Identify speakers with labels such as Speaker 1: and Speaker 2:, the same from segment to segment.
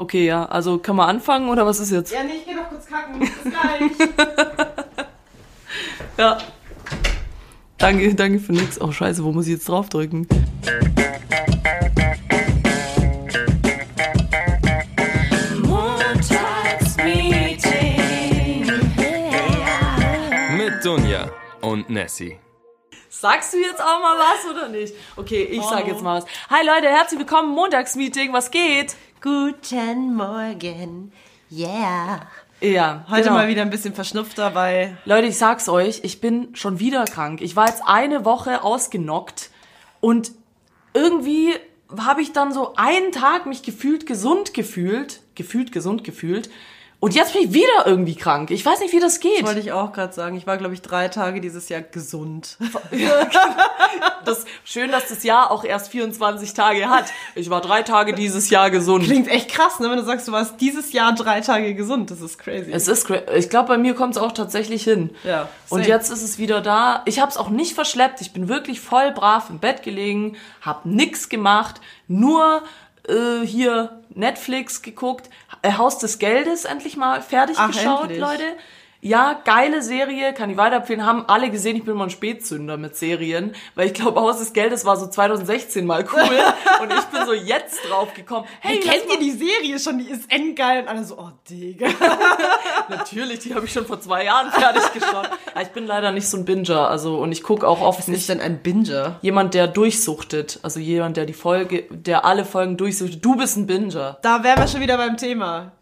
Speaker 1: Okay, ja, also kann man anfangen oder was ist jetzt?
Speaker 2: Ja, nee, ich geh noch kurz kacken. Bis gleich.
Speaker 1: Ja. Danke, danke für nix. Oh, scheiße, wo muss ich jetzt draufdrücken?
Speaker 3: Mit Dunja und Nessie.
Speaker 1: Sagst du jetzt auch mal was oder nicht? Okay, ich sag jetzt mal was. Hi Leute, herzlich willkommen im Montagsmeeting. Was geht?
Speaker 2: Guten Morgen. Yeah.
Speaker 1: Ja,
Speaker 2: Heute
Speaker 1: genau.
Speaker 2: mal wieder ein bisschen verschnupfter, weil
Speaker 1: Leute, ich sag's euch, ich bin schon wieder krank. Ich war jetzt eine Woche ausgenockt und irgendwie habe ich dann so einen Tag mich gefühlt gesund gefühlt, gefühlt gesund gefühlt und jetzt bin ich wieder irgendwie krank. Ich weiß nicht, wie das geht.
Speaker 2: wollte ich auch gerade sagen, ich war glaube ich drei Tage dieses Jahr gesund.
Speaker 1: Das, schön, dass das Jahr auch erst 24 Tage hat. Ich war drei Tage dieses Jahr gesund.
Speaker 2: Klingt echt krass, ne, wenn du sagst, du warst dieses Jahr drei Tage gesund. Das ist crazy.
Speaker 1: Es ist, cra- ich glaube, bei mir kommt es auch tatsächlich hin.
Speaker 2: Ja,
Speaker 1: Und
Speaker 2: same.
Speaker 1: jetzt ist es wieder da. Ich habe es auch nicht verschleppt. Ich bin wirklich voll brav im Bett gelegen, habe nix gemacht, nur äh, hier Netflix geguckt, Haus des Geldes endlich mal fertig
Speaker 2: Ach,
Speaker 1: geschaut,
Speaker 2: endlich.
Speaker 1: Leute. Ja, geile Serie, kann ich weiterempfehlen. Haben alle gesehen, ich bin mal ein Spätzünder mit Serien, weil ich glaube, Haus des Geldes war so 2016 mal cool und ich bin so jetzt drauf gekommen. Hey,
Speaker 2: Hey, kennt ihr die Serie schon? Die ist endgeil. Und alle so, oh, Digga.
Speaker 1: Natürlich, die habe ich schon vor zwei Jahren fertig geschaut. Ja, ich bin leider nicht so ein Binger, also und ich gucke auch oft
Speaker 2: Was
Speaker 1: nicht
Speaker 2: ist denn ein Binger?
Speaker 1: jemand, der durchsuchtet, also jemand, der die Folge, der alle Folgen durchsuchtet. Du bist ein Binger.
Speaker 2: Da wären wir schon wieder beim Thema.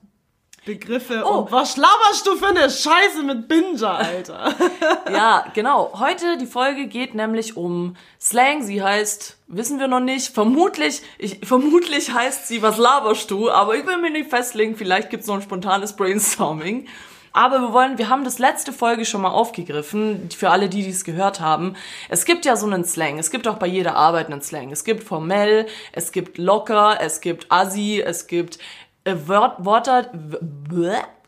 Speaker 2: Begriffe
Speaker 1: Oh.
Speaker 2: und was laberst du für eine Scheiße mit Binger, Alter?
Speaker 1: Ja, genau. Heute die Folge geht nämlich um Slang. Sie heißt, wissen wir noch nicht, vermutlich, ich, vermutlich heißt sie, was laberst du, aber ich will mir nicht festlegen, vielleicht gibt's noch ein spontanes Brainstorming. Aber wir wollen, wir haben das letzte Folge schon mal aufgegriffen, für alle, die dies gehört haben. Es gibt ja so einen Slang. Es gibt auch bei jeder Arbeit einen Slang. Es gibt formell, es gibt locker, es gibt assi, es gibt äh, Wort, Wörter,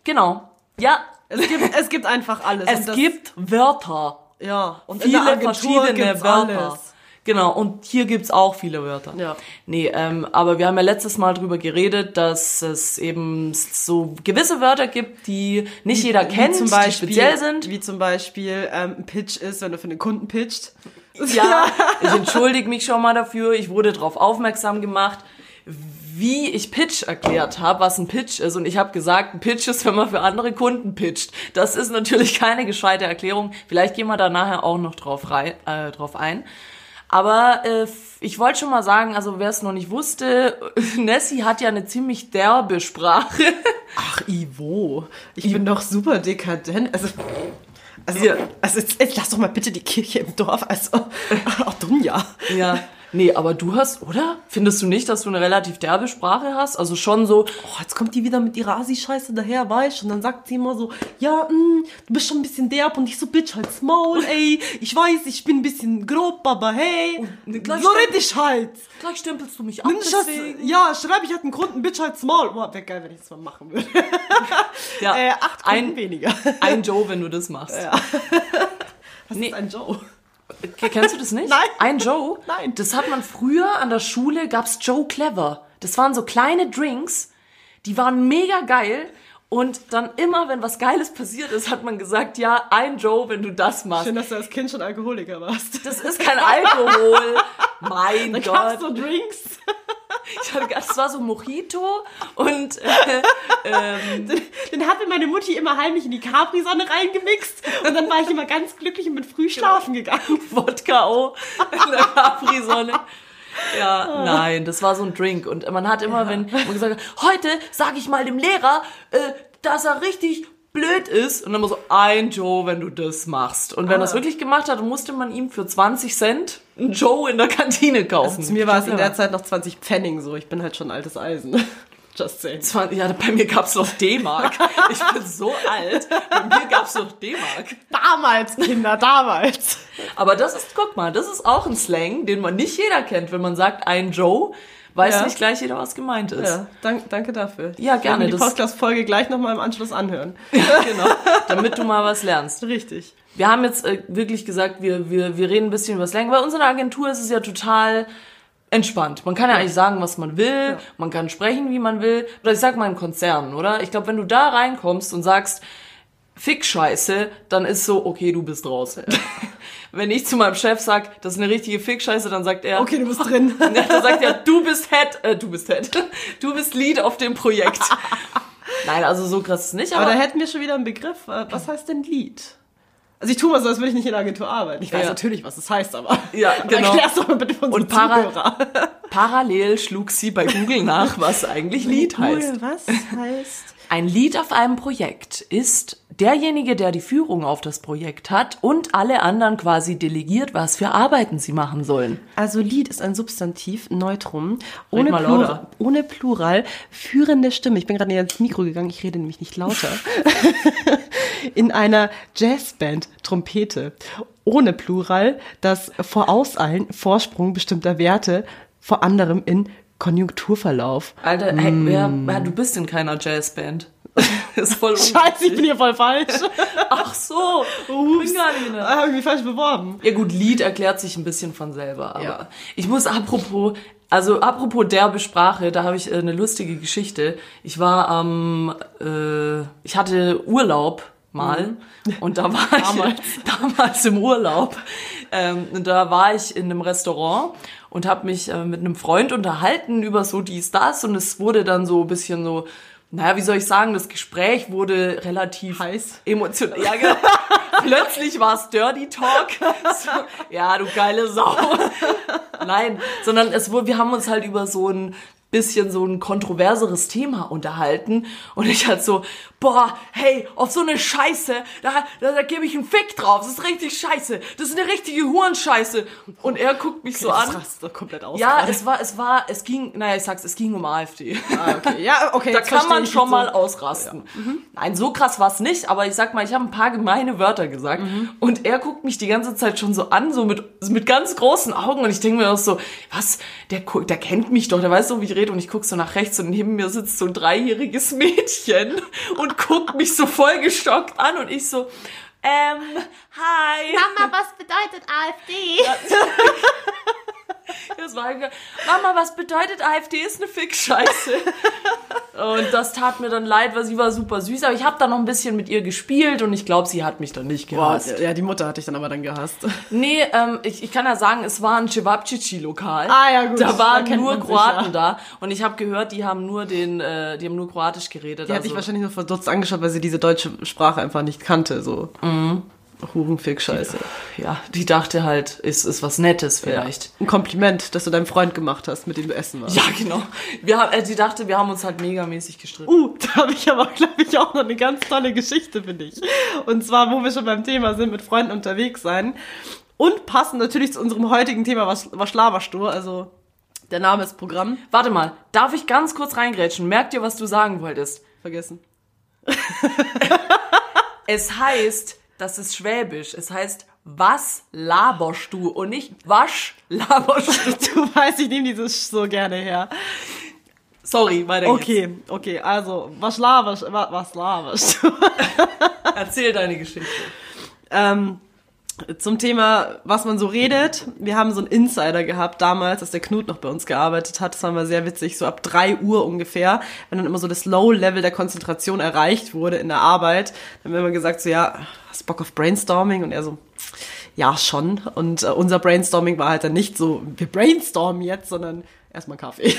Speaker 1: genau. Ja,
Speaker 2: Es gibt, es gibt einfach alles.
Speaker 1: es gibt Wörter
Speaker 2: ja, und
Speaker 1: viele verschiedene Wörter.
Speaker 2: alles.
Speaker 1: Genau, und hier gibt's auch viele Wörter.
Speaker 2: Ja.
Speaker 1: Nee, ähm, aber wir haben ja letztes Mal drüber geredet, dass es eben so gewisse Wörter gibt, die nicht jeder kennt,
Speaker 2: wie zum Beispiel,
Speaker 1: die speziell sind.
Speaker 2: Wie zum Beispiel ähm, Pitch ist, wenn du für einen Kunden pitcht.
Speaker 1: Ja, ich entschuldige mich schon mal dafür. Ich wurde darauf aufmerksam gemacht, wie ich Pitch erklärt habe, was ein Pitch ist. Und ich habe gesagt, ein Pitch ist, wenn man für andere Kunden pitcht. Das ist natürlich keine gescheite Erklärung. Vielleicht gehen wir da nachher auch noch drauf, rein, äh, drauf ein. Aber äh, ich wollte schon mal sagen, also wer es noch nicht wusste, Nessie hat ja eine ziemlich derbe Sprache.
Speaker 2: Ach, Ivo, ich bin doch super dekadent. Also, also,
Speaker 1: Ja.
Speaker 2: also jetzt, jetzt lass doch mal bitte die Kirche im Dorf. Also, ach, Dunja.
Speaker 1: Ja. Nee, aber du hast, oder? Findest du nicht, dass du eine relativ derbe Sprache hast? Also schon so,
Speaker 2: Oh, jetzt kommt die wieder mit ihrer Asi-Scheiße daher, weißt du? Und dann sagt sie immer so, ja, mh, du bist schon ein bisschen derb und ich so, Bitch, halt's Maul, ey. Ich weiß, ich bin ein bisschen grob, aber hey,
Speaker 1: gleich
Speaker 2: so red ich halt.
Speaker 1: gleich stempelst du mich ab
Speaker 2: das, ja, schreib ich halt einen Grund, ein Bitch, halt's Maul. Boah, wäre geil, wenn ich das mal machen würde.
Speaker 1: Ja,
Speaker 2: Äh, acht Kunden
Speaker 1: ein,
Speaker 2: weniger.
Speaker 1: ein Joe, wenn du das machst.
Speaker 2: Was
Speaker 1: Nee.
Speaker 2: ist ein Joe?
Speaker 1: Kennst du das nicht?
Speaker 2: Nein.
Speaker 1: Ein Joe?
Speaker 2: Nein.
Speaker 1: Das hat man früher an der Schule, gab's Joe Clever. Das waren so kleine Drinks, die waren mega geil. Und dann immer, wenn was Geiles passiert ist, hat man gesagt, ja, ein Joe, wenn du das machst.
Speaker 2: Schön, dass du als Kind schon Alkoholiker warst.
Speaker 1: Das ist kein Alkohol. Mein
Speaker 2: Da gab's
Speaker 1: Gott.
Speaker 2: so Drinks.
Speaker 1: Ich hatte, das war so Mojito und äh, ähm,
Speaker 2: Den hat mir meine Mutti immer heimlich in die Capri-Sonne reingemixt. Und dann war ich immer ganz glücklich und bin früh schlafen gegangen.
Speaker 1: Wodka O in der Capri-Sonne. Ja, nein, das war so ein Drink. Und man hat immer, wenn man gesagt hat, heute sage ich mal dem Lehrer, äh, dass er richtig blöd ist. Und dann immer so, ein Joe, wenn du das machst. Und wenn er das wirklich gemacht hat, musste man ihm für 20 Cent einen Joe in der Kantine kaufen.
Speaker 2: Also Zu mir war es in der Zeit noch 20 Pfennig so. Ich bin halt schon altes Eisen. Just saying.
Speaker 1: 20, ja, bei mir gab's noch D-Mark. Ich bin so alt. Bei mir gab's noch D-Mark.
Speaker 2: Damals, Kinder, damals.
Speaker 1: Aber das ist, guck mal, das ist auch ein Slang, den man nicht jeder kennt. Wenn man sagt, ein Joe, weiß
Speaker 2: Ja.
Speaker 1: nicht gleich jeder, was gemeint ist.
Speaker 2: Ja, dank, danke dafür.
Speaker 1: Ja,
Speaker 2: Ich
Speaker 1: gerne,
Speaker 2: werde mir Die
Speaker 1: das-
Speaker 2: Podcast-Folge gleich nochmal im Anschluss anhören.
Speaker 1: genau. Damit du mal was lernst.
Speaker 2: Richtig.
Speaker 1: Wir haben jetzt äh, wirklich gesagt, wir, wir, wir reden ein bisschen über Slang. Bei uns in der Agentur ist es ja total entspannt. Man kann ja, eigentlich sagen, was man will, man kann sprechen, wie man will. Oder ich sag mal in Konzernen, oder? Ich glaube, wenn du da reinkommst und sagst, Fick Scheiße, dann ist so, okay, du bist raus. wenn ich zu meinem Chef sag, das ist eine richtige Fick Scheiße, dann sagt er,
Speaker 2: Okay, du bist drin.
Speaker 1: ja, dann sagt er, du bist Head, äh, du bist Head, du bist Lead auf dem Projekt. Nein, also so krass ist es nicht, aber,
Speaker 2: Aber da hätten wir schon wieder einen Begriff. Äh, Was heißt denn Lied? Also ich tue mal so, als würde ich nicht in der Agentur arbeiten. Ich weiß
Speaker 1: Ja.
Speaker 2: natürlich, was das heißt, aber
Speaker 1: Ja, genau.
Speaker 2: erklär's doch mal bitte unsere
Speaker 1: Und para-
Speaker 2: Zuhörer.
Speaker 1: parallel schlug sie bei Google nach, was eigentlich Lead heißt.
Speaker 2: Was heißt?
Speaker 1: Ein Lead auf einem Projekt ist derjenige, der die Führung auf das Projekt hat und alle anderen quasi delegiert, was für Arbeiten sie machen sollen.
Speaker 2: Also Lied ist ein Substantiv, Neutrum, ohne,
Speaker 1: lauter.
Speaker 2: ohne Plural, führende Stimme. Ich bin gerade nicht ans Mikro gegangen, ich rede nämlich nicht lauter. In einer Jazzband Trompete, ohne Plural, das Vorauseilen, Vorsprung bestimmter Werte, vor anderem in Konjunkturverlauf.
Speaker 1: Alter, hey, wer, wer, du bist in keiner Jazzband. ist voll
Speaker 2: Scheiße, ich bin hier voll falsch.
Speaker 1: Ach so, ich bin gar nicht in der-
Speaker 2: Habe ich mich falsch beworben.
Speaker 1: Ja gut, Lied erklärt sich ein bisschen von selber, aber
Speaker 2: Ja.
Speaker 1: ich muss apropos, also apropos derbe Sprache, da habe ich äh, eine lustige Geschichte. Ich war am, äh, ich hatte Urlaub mal und da war
Speaker 2: Damals.
Speaker 1: ich damals im Urlaub. Ähm, und da war ich in einem Restaurant und habe mich äh, mit einem Freund unterhalten über so dies, das und es wurde dann so ein bisschen so, naja, wie soll ich sagen, das Gespräch wurde relativ
Speaker 2: Heiß.
Speaker 1: emotional. Ja, genau. Plötzlich war es Dirty Talk. So, ja, du geile Sau. Nein, sondern es wurde, wir haben uns halt über so ein bisschen so ein kontroverseres Thema unterhalten und ich halt so, boah, hey, auf so eine Scheiße, da, da, da gebe ich einen Fick drauf, das ist richtig scheiße, das ist eine richtige Hurenscheiße und er guckt mich so
Speaker 2: Das
Speaker 1: an.
Speaker 2: rastet doch komplett aus.
Speaker 1: Ja,
Speaker 2: gerade.
Speaker 1: es war, es war, es ging, naja, ich sag's, es ging um AfD.
Speaker 2: Ah, okay. Ja, okay.
Speaker 1: Da kann man schon
Speaker 2: jetzt
Speaker 1: mal
Speaker 2: so.
Speaker 1: ausrasten. Nein, so krass war's nicht, aber ich sag mal, ich habe ein paar gemeine Wörter gesagt und er guckt mich die ganze Zeit schon so an, so mit, mit ganz großen Augen und ich denke mir auch so, was, der, der kennt mich doch, der weiß doch, wie ich rede und ich guck so nach rechts und neben mir sitzt so ein dreijähriges Mädchen und guckt mich so voll geschockt an und ich so, ähm, hi.
Speaker 4: Mama, was bedeutet AfD?
Speaker 1: Das war Mama, was bedeutet AfD ist eine Fick-Scheiße. Und das tat mir dann leid, weil sie war super süß. Aber ich habe dann noch ein bisschen mit ihr gespielt und ich glaube, sie hat mich dann nicht
Speaker 2: Boah,
Speaker 1: gehasst.
Speaker 2: ja, die Mutter hatte ich dann aber dann gehasst.
Speaker 1: Nee, ähm, ich, ich kann ja sagen, es war ein Cevapcici-Lokal.
Speaker 2: Ah, ja, gut.
Speaker 1: Da
Speaker 2: Da
Speaker 1: waren
Speaker 2: kennt
Speaker 1: nur
Speaker 2: sich,
Speaker 1: Kroaten
Speaker 2: ja.
Speaker 1: da. Und ich habe gehört, die haben nur den, äh, die haben nur Kroatisch geredet.
Speaker 2: Die hat
Speaker 1: also,
Speaker 2: dich wahrscheinlich nur verdutzt angeschaut, weil sie diese deutsche Sprache einfach nicht kannte, so. Mhm. Hurenfick, scheiße.
Speaker 1: ja, die dachte halt, es ist was Nettes vielleicht.
Speaker 2: Ein Kompliment, dass du deinem Freund gemacht hast, mit dem du essen warst.
Speaker 1: Ja, genau. Wir haben, äh, die dachte, wir haben uns halt megamäßig gestritten.
Speaker 2: Uh, da habe ich aber, glaube ich, auch noch eine ganz tolle Geschichte für dich. Und zwar, wo wir schon beim Thema sind, mit Freunden unterwegs sein. Und passend natürlich zu unserem heutigen Thema, was, was laberst du? Also, der Name ist Programm.
Speaker 1: Warte mal, darf ich ganz kurz reingrätschen? Merk dir, was du sagen wolltest.
Speaker 2: Vergessen.
Speaker 1: Es heißt, das ist Schwäbisch. Es heißt, was laberst du? Und nicht, wasch laberst du.
Speaker 2: Du weißt, ich nehme dieses so gerne her.
Speaker 1: Sorry, weiter geht's.
Speaker 2: Okay, okay, also, was laberst, was laberst du?
Speaker 1: Erzähl deine Geschichte.
Speaker 2: Ähm, zum Thema, was man so redet. Wir haben so einen Insider gehabt damals, als der Knut noch bei uns gearbeitet hat. Das war mal sehr witzig, so ab drei Uhr ungefähr, wenn dann immer so das Low-Level der Konzentration erreicht wurde in der Arbeit. Dann haben wir immer gesagt, so ja, hast Bock auf Brainstorming? Und er so, ja, schon. Und äh, unser Brainstorming war halt dann nicht so, wir brainstormen jetzt, sondern erstmal Kaffee.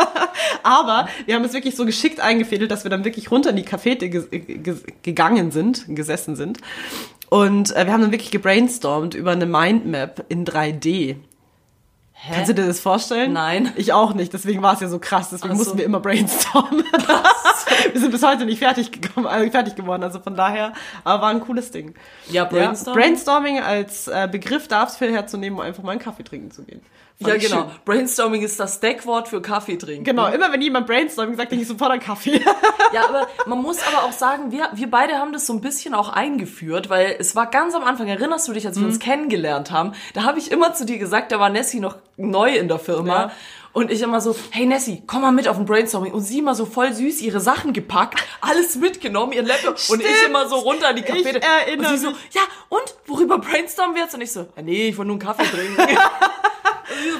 Speaker 2: Aber wir haben es wirklich so geschickt eingefädelt, dass wir dann wirklich runter in die Cafete ge gegangen sind, gesessen sind. Und äh, wir haben dann wirklich gebrainstormt über eine Mindmap in 3D.
Speaker 1: Hä?
Speaker 2: Kannst du dir das vorstellen?
Speaker 1: Nein.
Speaker 2: Ich auch nicht, deswegen war es ja so krass, deswegen
Speaker 1: so.
Speaker 2: mussten wir immer brainstormen. wir sind bis heute nicht fertig gekommen, äh, fertig geworden, also von daher, aber war ein cooles Ding.
Speaker 1: Ja,
Speaker 2: Ja,
Speaker 1: Brainstorming.
Speaker 2: Brainstorming als äh, Begriff dafür herzunehmen, um einfach mal einen Kaffee trinken zu gehen. Fand
Speaker 1: Ja, genau.
Speaker 2: schön.
Speaker 1: Brainstorming ist das Deckwort für Kaffee trinken.
Speaker 2: Genau, immer wenn jemand Brainstorming sagt, denke ich sofort an Kaffee.
Speaker 1: Ja, aber man muss aber auch sagen, wir, wir beide haben das so ein bisschen auch eingeführt, weil es war ganz am Anfang, erinnerst du dich, als wir
Speaker 2: Mhm.
Speaker 1: uns kennengelernt haben, da habe ich immer zu dir gesagt, da war Nessie noch neu in der Firma.
Speaker 2: Ja.
Speaker 1: Und ich immer so, hey Nessie, komm mal mit auf ein Brainstorming. Und sie immer so voll süß ihre Sachen gepackt, alles mitgenommen, ihren Laptop. Und ich
Speaker 2: Stimmt.
Speaker 1: immer so runter an die Cafete.
Speaker 2: Ich erinnere
Speaker 1: und sie so, ja, und worüber brainstormen wir jetzt? Und ich so, ja, nee, ich wollte nur einen Kaffee trinken.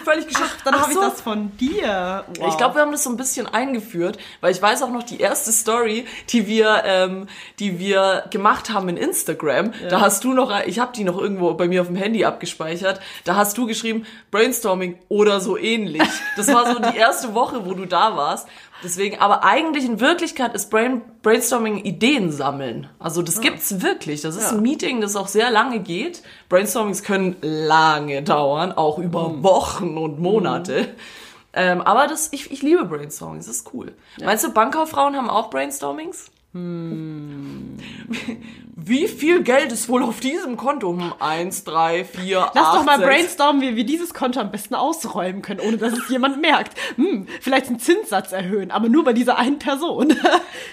Speaker 1: völlig.
Speaker 2: Dann
Speaker 1: Ach
Speaker 2: habe ich
Speaker 1: so.
Speaker 2: das von dir. Wow.
Speaker 1: Ich glaube, wir haben das so ein bisschen eingeführt, weil ich weiß auch noch die erste Story, die wir, ähm, die wir gemacht haben in Instagram. Da hast du noch, ich habe die noch irgendwo bei mir auf dem Handy abgespeichert. Da hast du geschrieben Brainstorming oder so ähnlich. Das war so die erste Woche, wo du da warst. Deswegen, aber eigentlich in Wirklichkeit ist Brain, Brainstorming Ideen sammeln. Also das gibt's wirklich. Das ist
Speaker 2: Ja.
Speaker 1: ein Meeting, das auch sehr lange geht. Brainstormings können lange dauern, auch über
Speaker 2: Mhm.
Speaker 1: Wochen und Monate. Ähm, aber das, ich, ich liebe Brainstorming, das ist cool. Meinst du, Bankkauffrauen haben auch Brainstormings?
Speaker 2: Hm.
Speaker 1: Wie viel Geld ist wohl auf diesem Konto? Hm, eins, drei, vier,
Speaker 2: Lass
Speaker 1: acht,
Speaker 2: doch mal
Speaker 1: sechs.
Speaker 2: brainstormen, wie wir dieses Konto am besten ausräumen können, ohne dass es jemand merkt. Hm, vielleicht einen Zinssatz erhöhen, aber nur bei dieser einen Person.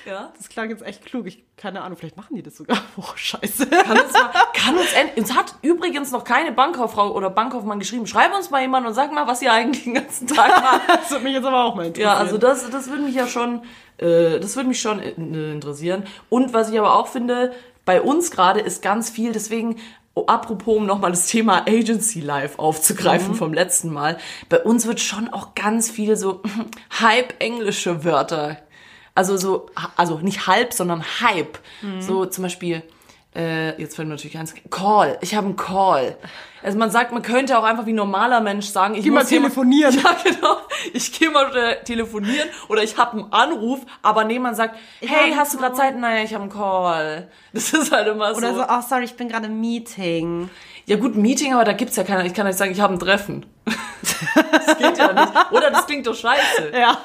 Speaker 1: Ja.
Speaker 2: Das klang jetzt echt klug. Ich, keine Ahnung, vielleicht machen die das sogar. Oh, scheiße.
Speaker 1: Kann uns, mal, kann uns, uns hat übrigens noch keine Bankkauffrau oder Bankkaufmann geschrieben. Schreib uns mal jemand und sag mal, was ihr eigentlich den ganzen Tag macht.
Speaker 2: Das würde mich jetzt aber auch mal interessieren.
Speaker 1: Ja, also das, das würde mich ja schon, äh, das würde mich schon interessieren. Und was ich aber auch finde, bei uns gerade ist ganz viel, deswegen, oh, apropos, um nochmal das Thema Agency Life aufzugreifen vom letzten Mal, bei uns wird schon auch ganz viel so Hype-englische Wörter. Also so, also nicht halb, sondern Hype. So zum Beispiel, äh, jetzt fällt mir natürlich eins, Call. Ich habe einen Call. Also man sagt, man könnte auch einfach wie ein normaler Mensch sagen, ich
Speaker 2: Geh mal telefonieren.
Speaker 1: Ja, genau. Ich gehe mal äh, telefonieren oder ich habe einen Anruf, aber niemand sagt, hey, hast du gerade Zeit? Nein, ich habe einen Call. Das ist halt immer
Speaker 2: Oder
Speaker 1: so.
Speaker 2: so, oh, sorry, ich bin gerade im Meeting.
Speaker 1: Ja gut, Meeting, aber da gibt's ja keiner. Ich kann nicht sagen, ich habe ein Treffen. Das geht ja nicht. Oder das klingt doch scheiße.
Speaker 2: Ja.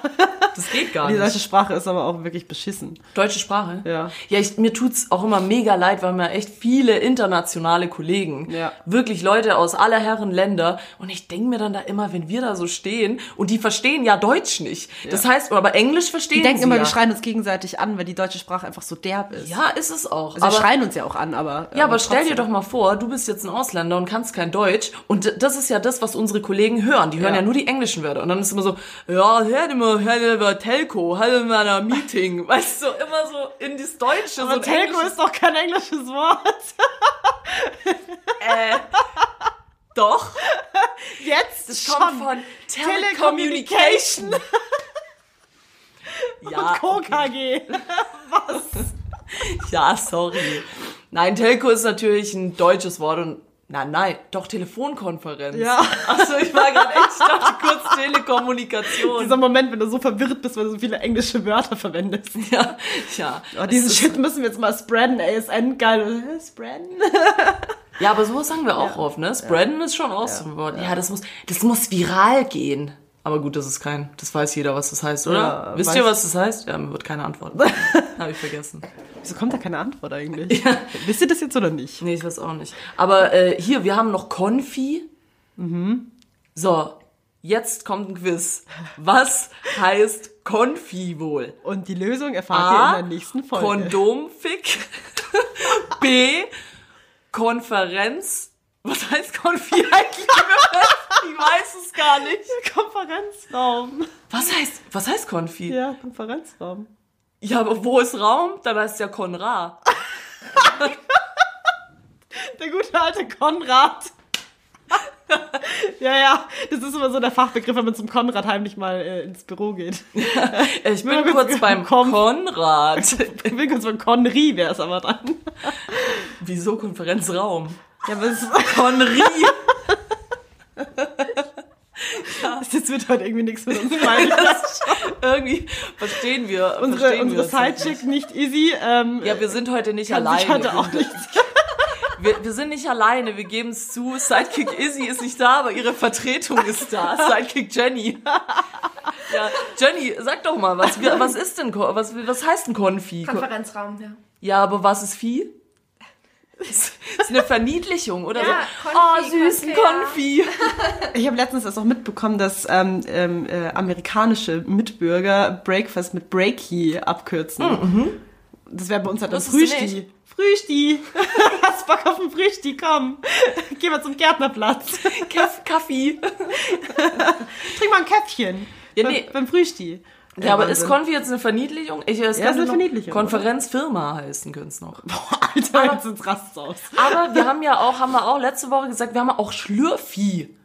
Speaker 1: Das geht gar
Speaker 2: Die
Speaker 1: nicht.
Speaker 2: deutsche Sprache ist aber auch wirklich beschissen.
Speaker 1: Deutsche Sprache?
Speaker 2: Ja.
Speaker 1: Ja, ich, mir tut's auch immer mega leid, weil wir echt viele internationale Kollegen,
Speaker 2: Ja.
Speaker 1: wirklich Leute aus aller Herren Länder und ich denk mir dann da immer, wenn wir da so stehen und die verstehen ja Deutsch nicht. Das heißt, aber Englisch verstehen
Speaker 2: Die denken immer,
Speaker 1: ja.
Speaker 2: wir schreien uns gegenseitig an, weil die deutsche Sprache einfach so derb ist.
Speaker 1: Ja, ist es auch.
Speaker 2: Also wir
Speaker 1: aber,
Speaker 2: schreien uns ja auch an, aber.
Speaker 1: ja, aber stell dir doch mal vor, du bist jetzt ein Ausländer und kannst kein Deutsch und das ist ja das, was unsere Kollegen hören. Die hören ja,
Speaker 2: Ja.
Speaker 1: nur die englischen Wörter und dann ist immer so, ja, hör immer, hör mal Telco, ein Meeting, weißt du, immer so in das Deutsche.
Speaker 2: Aber
Speaker 1: so
Speaker 2: Telco ist doch kein englisches Wort.
Speaker 1: Äh, doch.
Speaker 2: Jetzt
Speaker 1: Das kommt von Telecommunication. ja,
Speaker 2: Co. KG.
Speaker 1: ja, sorry. Nein, Telco ist natürlich ein deutsches Wort und Nein, nein, doch Telefonkonferenz.
Speaker 2: Ja.
Speaker 1: Achso, ich war gerade echt, ich dachte kurz Telekommunikation.
Speaker 2: Dieser Moment, wenn du so verwirrt bist, weil du so viele englische Wörter verwendest.
Speaker 1: ja, ja.
Speaker 2: Oh, diesen
Speaker 1: Es ist-
Speaker 2: Shit müssen wir jetzt mal spreaden, ASN, geil. Hä, Spreaden?
Speaker 1: Ja, aber sowas sagen wir auch oft, ne? Spreaden ist schon auch so ein Wort. Ja, das muss, das muss viral gehen. Aber gut, das ist kein, das weiß jeder, was das heißt, oder?
Speaker 2: Ja,
Speaker 1: Wisst ihr, was das heißt? Ja, mir wird keine Antwort. Habe ich vergessen.
Speaker 2: Wieso kommt da keine Antwort eigentlich? Wisst ihr das jetzt oder nicht?
Speaker 1: Nee, ich weiß auch nicht. Aber äh, hier, wir haben noch Konfi.
Speaker 2: Mhm.
Speaker 1: So, jetzt kommt ein Quiz. Was heißt Konfi wohl?
Speaker 2: Und die Lösung erfahrt
Speaker 1: A.
Speaker 2: ihr in der nächsten Folge.
Speaker 1: Kondomfick. B. Konferenz. Was heißt Konfi eigentlich? Ich weiß es gar nicht.
Speaker 2: Konferenzraum.
Speaker 1: Was heißt, was heißt Konfi? Ja.
Speaker 2: Ja, Konferenzraum.
Speaker 1: aber wo ist Raum? Dann heißt es ja Konrad.
Speaker 2: Der gute alte Konrad. ja, ja, das ist immer so der Fachbegriff, wenn man zum Konrad heimlich mal äh, ins Büro geht.
Speaker 1: Ich bin
Speaker 2: kurz
Speaker 1: kurz beim
Speaker 2: Konf-
Speaker 1: Konrad.
Speaker 2: Ich will kurz von Konri wäre es aber dann.
Speaker 1: Wieso Konferenzraum?
Speaker 2: Ja, aber es,
Speaker 1: Konri.
Speaker 2: das wird heute irgendwie nichts mit uns beiden.
Speaker 1: Irgendwie verstehen wir.
Speaker 2: Unsere,
Speaker 1: verstehen
Speaker 2: unsere
Speaker 1: wir es nicht.
Speaker 2: Sidechick nicht easy. Ähm,
Speaker 1: Ja, wir sind heute nicht alleine.
Speaker 2: heute auch nicht.
Speaker 1: Wir, wir sind nicht alleine, wir geben es zu. Sidekick Izzy ist nicht da, aber ihre Vertretung ist da. Sidekick Jenny. Ja, Jenny, sag doch mal, was, was ist denn, was, was heißt ein Konfi?
Speaker 4: Konferenzraum, ja.
Speaker 1: Ja, aber was ist Vieh? Ist ist eine Verniedlichung, oder
Speaker 4: Ja,
Speaker 1: so?
Speaker 4: Konfi,
Speaker 1: oh, süßen
Speaker 4: Konfi,
Speaker 1: Konfi.
Speaker 2: Ich habe letztens erst auch mitbekommen, dass ähm, ähm, äh, amerikanische Mitbürger Breakfast mit Breaky abkürzen. Das wäre bei uns halt das
Speaker 1: du
Speaker 2: Frühsti. Frühsti. Hast Bock auf ein Frühsti? Komm. Geh mal zum Gärtnerplatz.
Speaker 1: Kaff, Kaffee.
Speaker 2: Trink mal ein Käffchen.
Speaker 1: Ja,
Speaker 2: Beim-
Speaker 1: nee.
Speaker 2: Beim Frühsti.
Speaker 1: Ja, aber ist. Konfi jetzt eine Verniedlichung? Ich, es
Speaker 2: Ja,
Speaker 1: könnte
Speaker 2: ist eine Verniedlichung,
Speaker 1: Konferenzfirma heißen könnte es noch.
Speaker 2: Boah, Alter, jetzt ins Rast aus.
Speaker 1: Aber wir haben ja auch, haben wir auch letzte Woche gesagt, wir haben auch Schlürfi.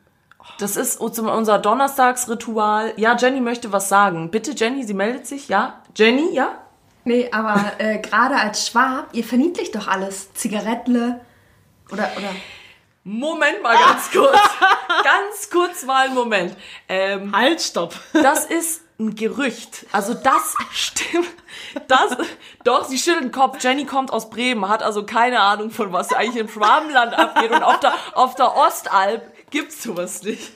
Speaker 1: Das ist unser Donnerstagsritual. Ja, Jenny möchte was sagen. Bitte, Jenny, sie meldet sich. Ja? Jenny, ja?
Speaker 5: Nee, aber äh, gerade als Schwab, ihr verniedlicht doch alles. Zigarettle oder, oder
Speaker 1: Moment mal ganz kurz. ganz kurz mal einen Moment. Ähm,
Speaker 2: Halt, stopp.
Speaker 1: das ist ein Gerücht. Also das stimmt. Das, doch, sie schüttelt den Kopf. Jenny kommt aus Bremen, hat also keine Ahnung von was eigentlich im Schwabenland abgeht. Und auf der, auf der Ostalb gibt's sowas nicht.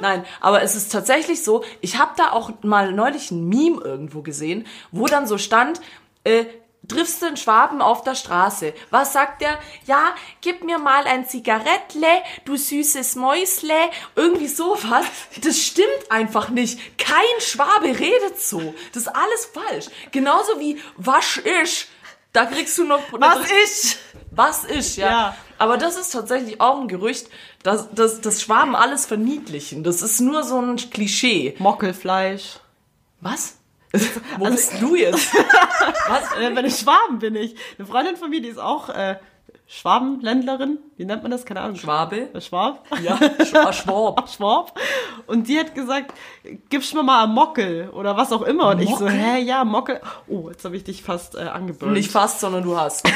Speaker 1: Nein, aber es ist tatsächlich so, ich habe da auch mal neulich ein Meme irgendwo gesehen, wo dann so stand, äh, triffst du einen Schwaben auf der Straße. Was sagt der? Ja, gib mir mal ein Zigarettle, du süßes Mäusle. Irgendwie sowas. Das stimmt einfach nicht. Kein Schwabe redet so. Das ist alles falsch. Genauso wie wasch ich. Da kriegst du noch...
Speaker 2: Was ist?
Speaker 1: Was ist, ja.
Speaker 2: Ja.
Speaker 1: Aber das ist tatsächlich auch ein Gerücht, dass, dass, dass Schwaben alles verniedlichen. Das ist nur so ein Klischee.
Speaker 2: Mockelfleisch.
Speaker 1: Was? Wo bist du jetzt? Was?
Speaker 2: Äh, bei den Schwaben bin ich. Eine Freundin von mir, die ist auch äh, Schwabenländlerin. Wie nennt man das? Keine Ahnung.
Speaker 1: Schwabe?
Speaker 2: Äh, Schwab?
Speaker 1: Ja, Sch- Schwab.
Speaker 2: Schwab. Und die hat gesagt, gibst mir mal einen Mockel oder was auch immer. Und ich so,
Speaker 1: Mockel?
Speaker 2: hä, ja, Mockel. Oh, jetzt habe ich dich fast äh, angeburnt.
Speaker 1: Nicht fast, sondern du hast.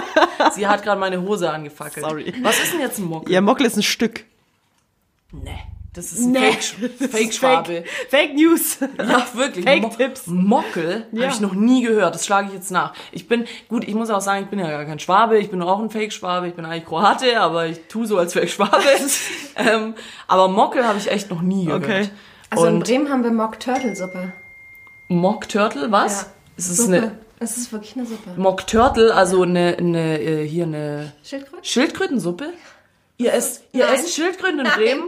Speaker 1: Sie hat gerade meine Hose angefackelt.
Speaker 2: Sorry.
Speaker 1: Was ist denn jetzt ein Mockel?
Speaker 2: Ja, Mockel ist ein Stück.
Speaker 1: Nee. Das ist ein
Speaker 2: Nee.
Speaker 1: Fake- Fake-Schwabe.
Speaker 2: Fake, Fake News.
Speaker 1: Ja, wirklich.
Speaker 2: Fake-Tipps.
Speaker 1: Mockel
Speaker 2: Ja.
Speaker 1: habe ich noch nie gehört. Das schlage ich jetzt nach. Ich bin, gut, ich muss auch sagen, ich bin ja gar kein Schwabe. Ich bin auch ein Fake-Schwabe. Ich bin eigentlich Kroate, aber ich tue so als Fake-Schwabe. ähm, aber Mockel habe ich echt noch nie gehört.
Speaker 2: Okay.
Speaker 5: Also in
Speaker 1: Und
Speaker 5: Bremen haben wir Mock Turtle Suppe.
Speaker 1: Mock Turtle, was?
Speaker 5: Ja.
Speaker 1: Ist es
Speaker 5: Suppe.
Speaker 1: eine
Speaker 5: Es ist wirklich eine Suppe.
Speaker 1: Mock Turtle, also eine, eine äh, hier eine
Speaker 5: Schildkröte?
Speaker 1: Schildkrötensuppe? Ihr esst, ihr
Speaker 5: Nein.
Speaker 1: esst Schildkröten in
Speaker 5: Nein.
Speaker 1: Bremen?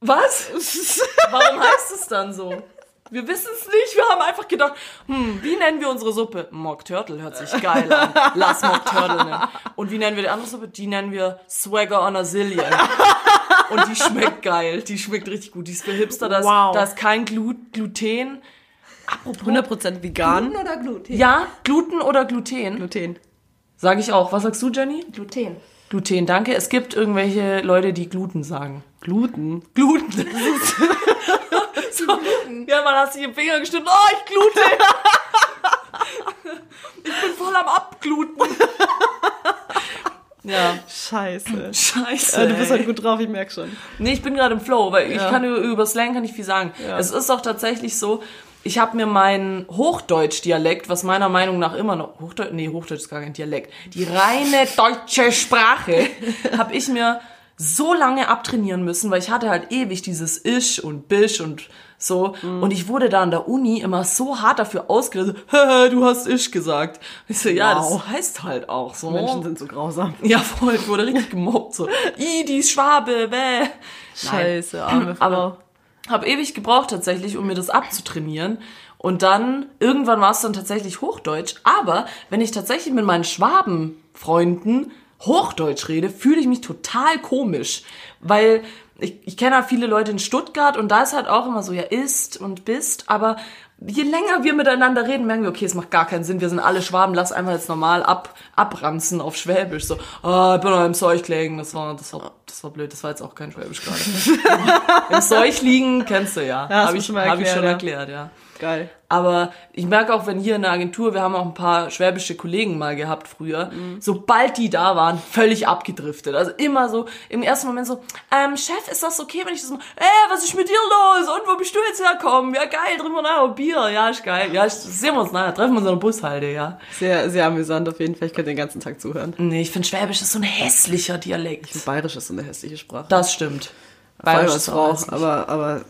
Speaker 1: Was? Warum heißt es dann so? Wir wissen es nicht. Wir haben einfach gedacht, hm, wie nennen wir unsere Suppe? Mock Turtle hört sich geil an. Lass Mock Turtle nennen. Und wie nennen wir die andere Suppe? Die nennen wir Swagger on a Zillion. Und die schmeckt geil. Die schmeckt richtig gut. Die ist für Hipster. Da ist,
Speaker 2: Wow.
Speaker 1: da ist kein Glu Gluten.
Speaker 2: 100% vegan.
Speaker 5: Gluten oder Gluten?
Speaker 1: Ja, Gluten oder Gluten?
Speaker 2: Gluten.
Speaker 1: Sag ich auch. Was sagst du, Jenny?
Speaker 5: Gluten.
Speaker 1: Gluten, danke. Es gibt irgendwelche Leute, die Gluten sagen.
Speaker 2: Gluten.
Speaker 1: Gluten. so, ja, man hat sich im Finger gestimmt. Oh, ich glute. ich bin voll am Abgluten. ja,
Speaker 2: Scheiße.
Speaker 1: scheiße.
Speaker 2: Äh, du bist halt gut drauf, ich merk schon.
Speaker 1: Nee, ich bin gerade im Flow, weil ich
Speaker 2: Ja.
Speaker 1: kann über, über Slang kann ich viel sagen. Es ist auch tatsächlich so, ich habe mir meinen Hochdeutsch-Dialekt, was meiner Meinung nach immer noch Hochdeutsch, nee, Hochdeutsch ist gar kein Dialekt, die reine deutsche Sprache, habe ich mir so lange abtrainieren müssen, weil ich hatte halt ewig dieses Isch und Bisch und so und ich wurde da an der Uni immer so hart dafür ausgeredet, du hast Isch gesagt. Ich so, ja,
Speaker 2: Wow.
Speaker 1: das heißt halt auch so.
Speaker 2: Menschen sind so grausam.
Speaker 1: ja, voll, ich wurde richtig gemobbt, so, i, die Schwabe, bäh.
Speaker 2: Scheiße, arme Frau.
Speaker 1: Aber habe ewig gebraucht tatsächlich, um mir das abzutrainieren. Und dann, irgendwann war es dann tatsächlich Hochdeutsch. Aber wenn ich tatsächlich mit meinen Schwabenfreunden Hochdeutsch rede, fühle ich mich total komisch. Weil ich, ich kenne halt viele Leute in Stuttgart und da ist halt auch immer so, ja, ist und bist. Aber je länger wir miteinander reden, merken wir, okay, es macht gar keinen Sinn. Wir sind alle Schwaben, lass einfach jetzt normal ab, abranzen auf Schwäbisch. So, ah, ich bin noch im Seuchlegen. Das war, das war, das war blöd. Das war jetzt auch kein Schwäbisch gerade. Im Seuchliegen kennst du ja.
Speaker 2: Ja,
Speaker 1: Habe ich, hab ich schon
Speaker 2: erklärt,
Speaker 1: ja.
Speaker 2: Geil.
Speaker 1: Aber ich merke auch, wenn hier in der Agentur, wir haben auch ein paar schwäbische Kollegen mal gehabt früher, sobald die da waren, völlig abgedriftet. Also immer so, im ersten Moment so, ähm, Chef, ist das okay, wenn ich das mal, äh, was ist mit dir los? Und wo bist du jetzt herkommen? Ja, geil, trinken wir nachher Bier. Ja, ist geil. Ja, ich, sehen wir uns nachher, treffen wir uns an der Bushalte, ja.
Speaker 2: Sehr, sehr amüsant auf jeden Fall. Ich könnte den ganzen Tag zuhören.
Speaker 1: Nee, ich finde Schwäbisch ist so ein hässlicher Dialekt.
Speaker 2: Bayerisch ist so eine hässliche Sprache.
Speaker 1: Das stimmt. Bayerisch ist auch
Speaker 2: aber, aber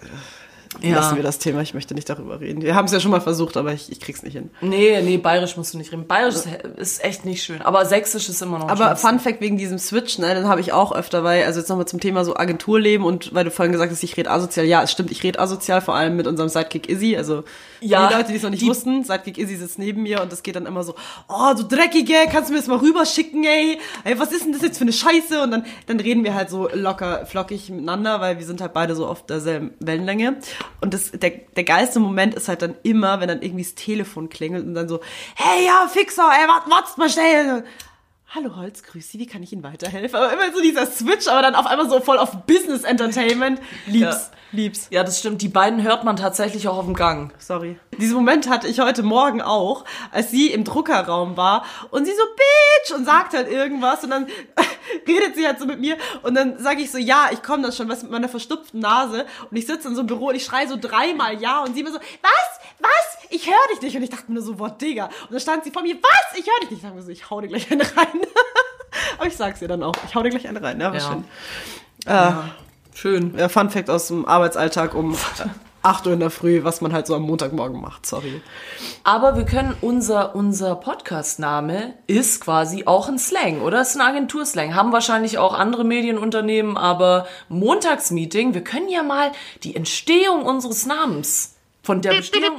Speaker 1: Ja.
Speaker 2: lassen wir das Thema. Ich möchte nicht darüber reden. Wir haben es ja schon mal versucht, aber ich, ich krieg's nicht hin.
Speaker 1: Nee, nee, bayerisch musst du nicht reden. Bayerisch ist, ist echt nicht schön. Aber sächsisch ist immer noch
Speaker 2: Aber. Fun Fact wegen diesem Switch, ne, den habe ich auch öfter, weil, also jetzt nochmal zum Thema so Agenturleben und weil du vorhin gesagt hast, ich rede asozial. Ja, es stimmt, ich rede asozial, vor allem mit unserem Sidekick Izzy. Also
Speaker 1: Ja,
Speaker 2: die Leute, die es noch nicht
Speaker 1: die-
Speaker 2: wussten, Sidekick Izzy sitzt neben mir und es geht dann immer so, oh, du Dreckige, kannst du mir das mal rüberschicken, ey? Ey, was ist denn das jetzt für eine Scheiße? Und dann, dann reden wir halt so locker, flockig miteinander, weil wir sind halt beide so auf derselben Wellenlänge. Und das, der, der geilste Moment ist halt dann immer, wenn dann irgendwie das Telefon klingelt und dann so, hey, ja, Fixer, ey, wart, wart's mal schnell. Hallo Holz, grüß Sie, wie kann ich Ihnen weiterhelfen? Aber immer so dieser Switch, aber dann auf einmal so voll auf Business Entertainment. Lieb's, lieb's.
Speaker 1: Ja, das stimmt. Die beiden hört man tatsächlich auch auf dem Gang.
Speaker 2: Sorry. Diesen Moment hatte ich heute Morgen auch, als sie im Druckerraum war und sie so Bitch und sagt halt irgendwas und dann redet sie halt so mit mir und dann sage ich so, ja, ich komme dann schon, was mit meiner verstopften Nase und ich sitze in so einem Büro und ich schreie so dreimal ja und sie immer so, was, was, ich höre dich nicht und ich dachte mir nur so, boah, Digga. Und dann stand sie vor mir, was, ich höre dich nicht. Ich sag mir so, ich hau dir gleich eine rein. Aber ich sag's ihr dann auch, ich hau dir gleich eine rein, ja, war
Speaker 1: Ja.
Speaker 2: schön. Äh,
Speaker 1: Schön.
Speaker 2: ja, Fun Fact aus dem Arbeitsalltag um 8 Uhr in der Früh, was man halt so am Montagmorgen macht, sorry.
Speaker 1: Aber wir können, unser, unser Podcast-Name ist quasi auch ein Slang, oder? Es ist ein Agenturslang. Haben wahrscheinlich auch andere Medienunternehmen, aber Montagsmeeting, wir können ja mal die Entstehung unseres Namens von der Bestehung.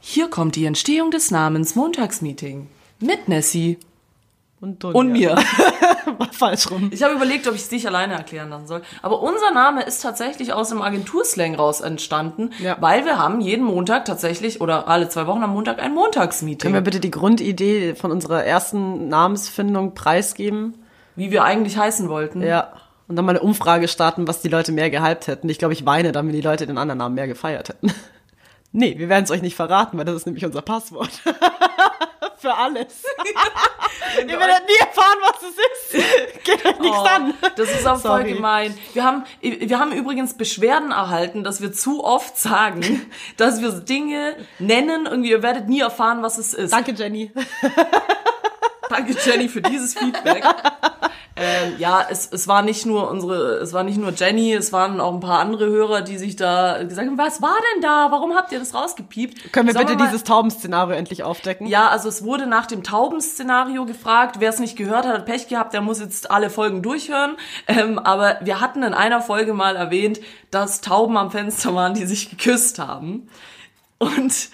Speaker 1: Hier kommt die Entstehung des Namens Montagsmeeting. Mit Nessie
Speaker 2: Und, Dunja.
Speaker 1: und mir.
Speaker 2: War falsch rum.
Speaker 1: Ich habe überlegt, ob ich es nicht alleine erklären lassen soll. Aber unser Name ist tatsächlich aus dem Agenturslang raus entstanden,
Speaker 2: Ja.
Speaker 1: weil wir haben jeden Montag tatsächlich oder alle zwei Wochen am Montag ein Montagsmeeting.
Speaker 2: Können wir bitte die Grundidee von unserer ersten Namensfindung preisgeben?
Speaker 1: wie wir eigentlich heißen wollten.
Speaker 2: Ja. Und dann mal eine Umfrage starten, was die Leute mehr gehypt hätten. Ich glaube, ich weine dann, wenn die Leute den anderen Namen mehr gefeiert hätten. Nee, wir werden es euch nicht verraten, weil das ist nämlich unser Passwort. Für alles. Ihr werdet nie erfahren, was es ist. Geht euch nichts
Speaker 1: Oh,
Speaker 2: an.
Speaker 1: Das ist auch voll
Speaker 2: Sorry.
Speaker 1: gemein. Wir haben, wir haben übrigens Beschwerden erhalten, dass wir zu oft sagen, dass wir Dinge nennen und ihr werdet nie erfahren, was es ist.
Speaker 2: Danke, Jenny.
Speaker 1: Danke, Jenny, für dieses Feedback. ähm, ja, es, es war nicht nur unsere, es war nicht nur Jenny, es waren auch ein paar andere Hörer, die sich da gesagt haben, was war denn da? Warum habt ihr das rausgepiept?
Speaker 2: Können wir
Speaker 1: Sollen
Speaker 2: bitte
Speaker 1: mal-
Speaker 2: dieses Taubenszenario endlich aufdecken?
Speaker 1: Ja, also es wurde nach dem Taubenszenario gefragt. Wer es nicht gehört hat, hat Pech gehabt, der muss jetzt alle Folgen durchhören. Ähm, aber wir hatten in einer Folge mal erwähnt, dass Tauben am Fenster waren, die sich geküsst haben. Und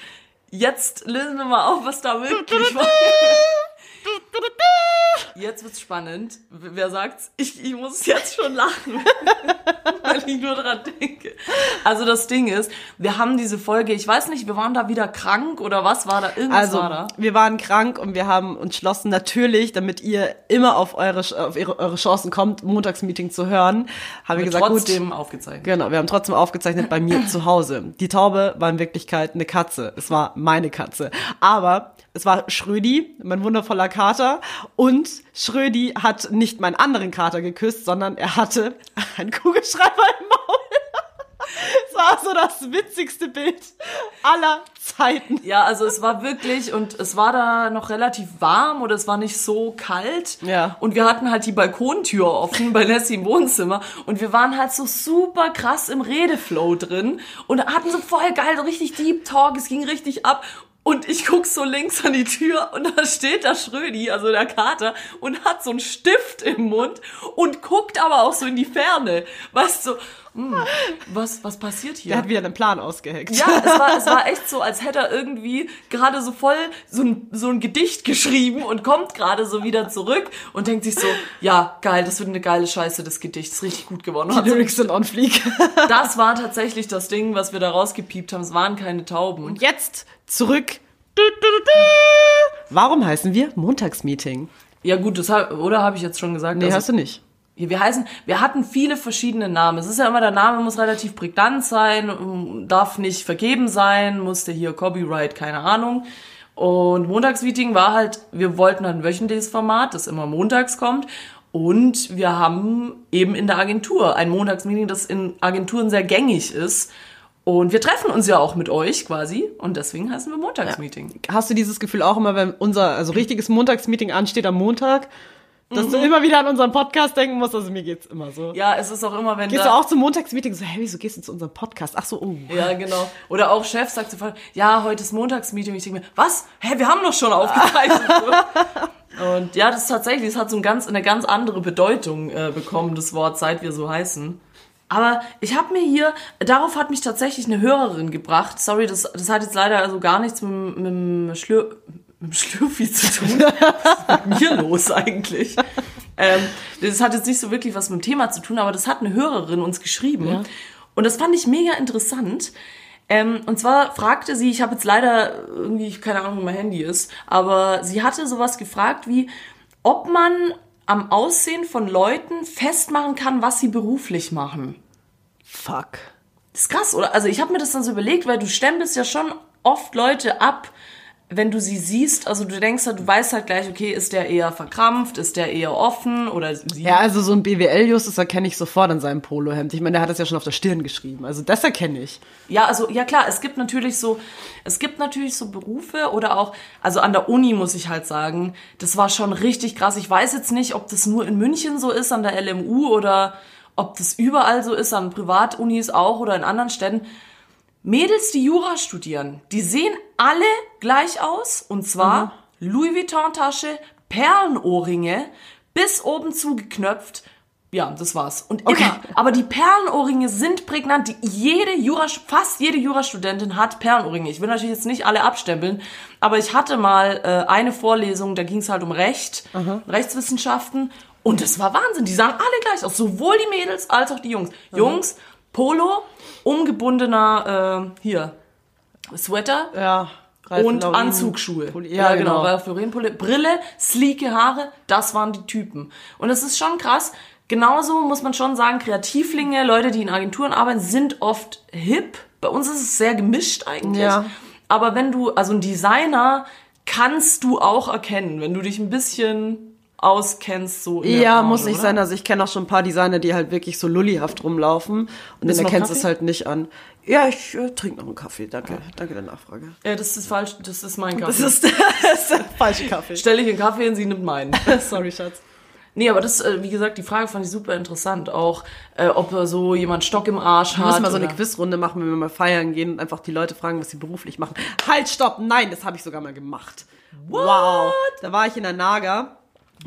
Speaker 1: jetzt lösen wir mal auf, was da wirklich war. Jetzt wird's spannend. Wer sagt's? Ich, ich muss jetzt schon lachen, weil ich nur dran denke. Also das Ding ist, wir haben diese Folge, ich weiß nicht, wir waren da wieder krank oder was war da? Irgendwas
Speaker 2: Also,
Speaker 1: war da.
Speaker 2: wir waren krank und wir haben uns entschlossen, natürlich, damit ihr immer auf eure, auf ihre, eure Chancen kommt, Montagsmeeting zu hören, haben wir
Speaker 1: Wir
Speaker 2: gesagt, gut,
Speaker 1: trotzdem aufgezeichnet.
Speaker 2: Genau, wir haben trotzdem aufgezeichnet bei mir zu Hause. Die Taube war in Wirklichkeit eine Katze. Es war meine Katze. Aber es war Schrödi, mein wundervoller Kater. Und Schrödi hat nicht meinen anderen Kater geküsst, sondern er hatte einen Kugelschreiber im Maul. Es war so das witzigste Bild aller Zeiten.
Speaker 1: Ja, also es war wirklich und es war da noch relativ warm oder es war nicht so kalt.
Speaker 2: Ja.
Speaker 1: Und wir hatten halt die Balkontür offen bei Nessie im Wohnzimmer und wir waren halt so super krass im Redeflow drin und hatten so voll geil, so richtig Deep Talk, es ging richtig ab. Und ich guck so links an die Tür und da steht da Schrödi, also der Kater, und hat so einen Stift im Mund und guckt aber auch so in die Ferne. Weißt du, hm, was, was passiert hier?
Speaker 2: Der hat wieder einen Plan ausgeheckt.
Speaker 1: Ja, es war, es war echt so, als hätte er irgendwie gerade so voll so ein, so ein Gedicht geschrieben und kommt gerade so wieder zurück und denkt sich so, ja, geil, das wird eine geile Scheiße, das Gedicht ist richtig gut geworden. Und
Speaker 2: Die Lyrics sind on fleek.
Speaker 1: das war tatsächlich das Ding, was wir da rausgepiept haben. Es waren keine Tauben.
Speaker 2: Jetzt zurück. Warum heißen wir Montagsmeeting?
Speaker 1: Ja gut, das hab, oder habe ich jetzt schon gesagt?
Speaker 2: Nee,
Speaker 1: Also-
Speaker 2: hast du nicht.
Speaker 1: Wir heißen, wir hatten viele verschiedene Namen. Es ist ja immer, der Name muss relativ prägnant sein, darf nicht vergeben sein, musste hier Copyright, keine Ahnung. Und Montagsmeeting war halt, wir wollten halt ein wöchentliches Format, das immer montags kommt. Und wir haben eben in der Agentur ein Montagsmeeting, das in Agenturen sehr gängig ist. Und wir treffen uns ja auch mit euch quasi. Und deswegen heißen wir Montagsmeeting.
Speaker 2: Hast du dieses Gefühl auch immer, wenn unser also richtiges Montagsmeeting ansteht am Montag, dass du immer wieder an unseren Podcast denken musst? Also mir geht's immer so.
Speaker 1: Ja, es ist auch immer, wenn
Speaker 2: Gehst du auch zum Montagsmeeting so, hey, wieso gehst du zu unserem Podcast? Ach so, oh.
Speaker 1: Ja, genau. Oder auch Chef sagt sofort, ja, heute ist Montagsmeeting. Ich denke mir, was? Hä, wir haben doch schon aufgezeichnet. Und ja, das ist tatsächlich, es hat so ein ganz, eine ganz andere Bedeutung äh, bekommen, das Wort, seit wir so heißen. Aber ich habe mir hier, darauf hat mich tatsächlich eine Hörerin gebracht. Sorry, das, das hat jetzt leider also gar nichts mit, mit, dem Schlür, mit dem Schlürfi zu tun. Was ist mit mir los eigentlich? Ähm, das hat jetzt nicht so wirklich was mit dem Thema zu tun, aber das hat eine Hörerin uns geschrieben. Und das fand ich mega interessant. Ähm, und zwar fragte sie, ich habe jetzt leider irgendwie, keine Ahnung, wo mein Handy ist, aber sie hatte sowas gefragt wie, ob man am Aussehen von Leuten festmachen kann, was sie beruflich machen.
Speaker 2: Fuck.
Speaker 1: Das ist krass, oder? Also ich habe mir das dann so überlegt, weil du stempelst ja schon oft Leute ab, wenn du sie siehst. Also du denkst halt, du weißt halt gleich, okay, ist der eher verkrampft, ist der eher offen oder sie.
Speaker 2: Ja, also so ein BWL-Justus erkenne ich sofort an seinem Polohemd. Ich meine, der hat das ja schon auf der Stirn geschrieben. Also das erkenne ich.
Speaker 1: Ja, also ja klar, es gibt natürlich so, es gibt natürlich so Berufe oder auch, also an der Uni muss ich halt sagen, das war schon richtig krass. Ich weiß jetzt nicht, ob das nur in München so ist, an der LMU oder ob das überall so ist, an Privatunis auch oder in anderen Städten. Mädels, die Jura studieren, die sehen alle gleich aus und zwar Louis Vuitton Tasche, Perlenohrringe, bis oben zugeknöpft. Ja, das war's. Und immer. Aber die Perlenohrringe sind prägnant. Die, jede Jura, fast jede Jurastudentin hat Perlenohrringe. Ich will natürlich jetzt nicht alle abstempeln, aber ich hatte mal äh, eine Vorlesung, da ging es halt um Recht, Rechtswissenschaften. Und das war Wahnsinn. Die sahen alle gleich aus. Sowohl die Mädels als auch die Jungs. Jungs, Polo, umgebundener, äh, hier, Sweater
Speaker 2: Ja. Ralph
Speaker 1: und
Speaker 2: Lauren.
Speaker 1: Anzugsschuhe.
Speaker 2: Pulli- Ja, genau.
Speaker 1: Ralph Lauren Pulli- Brille, sleeke Haare, das waren die Typen. Und es ist schon krass. Genauso muss man schon sagen, Kreativlinge, Leute, die in Agenturen arbeiten, sind oft hip. Bei uns ist es sehr gemischt eigentlich.
Speaker 2: Ja.
Speaker 1: Aber wenn du, also ein Designer kannst du auch erkennen, wenn du dich ein bisschen auskennst, so
Speaker 2: Ja,
Speaker 1: Branche,
Speaker 2: muss nicht
Speaker 1: oder?
Speaker 2: sein. Also ich kenne auch schon ein paar Designer, die halt wirklich so lullihaft rumlaufen. Und dann erkennst du es halt nicht an. Ja, ich äh, trinke noch einen Kaffee. Danke, danke der Nachfrage.
Speaker 1: Ja, das ist falsch, das ist mein Kaffee.
Speaker 2: Das ist, das ist der falsche Kaffee.
Speaker 1: Stelle ich einen Kaffee hin, sie nimmt meinen.
Speaker 2: Sorry, Schatz.
Speaker 1: Nee, aber das, äh, wie gesagt, die Frage fand ich super interessant. Auch, äh, ob so jemand Stock im Arsch
Speaker 2: Wir
Speaker 1: hat.
Speaker 2: müssen mal so eine Quizrunde machen, wenn wir mal feiern gehen und einfach die Leute fragen, was sie beruflich machen. Halt, stopp! Nein, das habe ich sogar mal gemacht. Wow! Da war ich in der Naga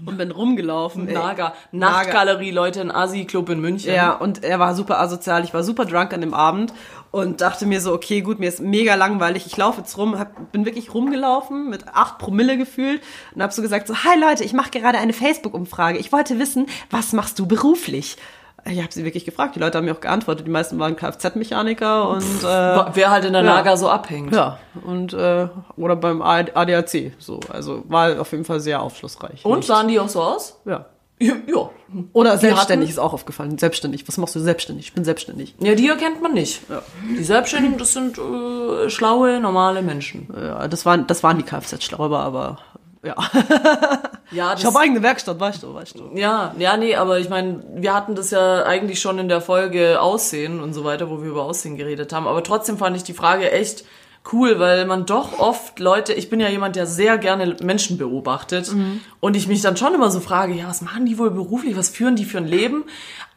Speaker 2: und bin rumgelaufen.
Speaker 1: Naga. Nachtgalerie, Leute, ein Asi-Club in München.
Speaker 2: Ja, und er war super asozial. Ich war super drunk an dem Abend und dachte mir so, okay, gut, mir ist mega langweilig. Ich laufe jetzt rum, hab, bin wirklich rumgelaufen mit acht Promille gefühlt und hab so gesagt so, hi Leute, ich mache gerade eine Facebook-Umfrage. Ich wollte wissen, was machst du beruflich? Ich habe sie wirklich gefragt. Die Leute haben mir auch geantwortet. Die meisten waren Kfz-Mechaniker und äh,
Speaker 1: Wer halt in der
Speaker 2: Ja.
Speaker 1: Naga so abhängt.
Speaker 2: ja und äh, oder beim ADAC. So, also war auf jeden Fall sehr aufschlussreich.
Speaker 1: Und
Speaker 2: Nicht-
Speaker 1: sahen die auch so aus?
Speaker 2: ja.
Speaker 1: Ja. ja.
Speaker 2: Oder
Speaker 1: Die
Speaker 2: selbstständig
Speaker 1: hatten-
Speaker 2: ist auch aufgefallen. Selbstständig. Was machst du selbstständig? Ich bin selbstständig.
Speaker 1: Ja, die erkennt man nicht. Die Selbstständigen, das sind äh, schlaue, normale Menschen.
Speaker 2: Ja, das waren, das waren die Kfz-Schlauber, aber ja.
Speaker 1: Ja, das,
Speaker 2: Ich habe eigene Werkstatt, weißt du, weißt du.
Speaker 1: ja, ja, nee, aber ich meine, wir hatten das ja eigentlich schon in der Folge Aussehen und so weiter, wo wir über Aussehen geredet haben. Aber trotzdem fand ich die Frage echt cool, weil man doch oft Leute, ich bin ja jemand, der sehr gerne Menschen beobachtet und ich mich dann schon immer so frage, ja, was machen die wohl beruflich, was führen die für ein Leben?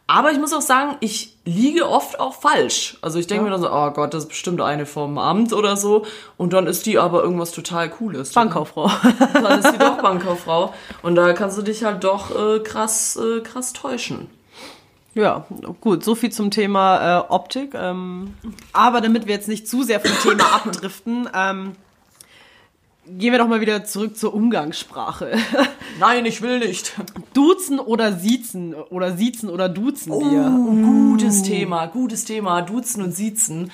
Speaker 1: Aber ich muss auch sagen, ich liege oft auch falsch. Also ich denke mir dann so, oh Gott, das ist bestimmt eine vom Amt oder so. Und dann ist die aber irgendwas total Cooles.
Speaker 2: Bankkauffrau.
Speaker 1: Dann ist sie doch Bankkauffrau. Und da kannst du dich halt doch äh, krass, äh, krass täuschen.
Speaker 2: Ja, gut, so viel zum Thema äh, Optik. Ähm, aber damit wir jetzt nicht zu sehr vom Thema abdriften, ähm, gehen wir doch mal wieder zurück zur Umgangssprache.
Speaker 1: Nein, ich will nicht.
Speaker 2: Duzen oder siezen oder siezen oder duzen wir.
Speaker 1: Gutes Thema, gutes Thema. Duzen und Siezen.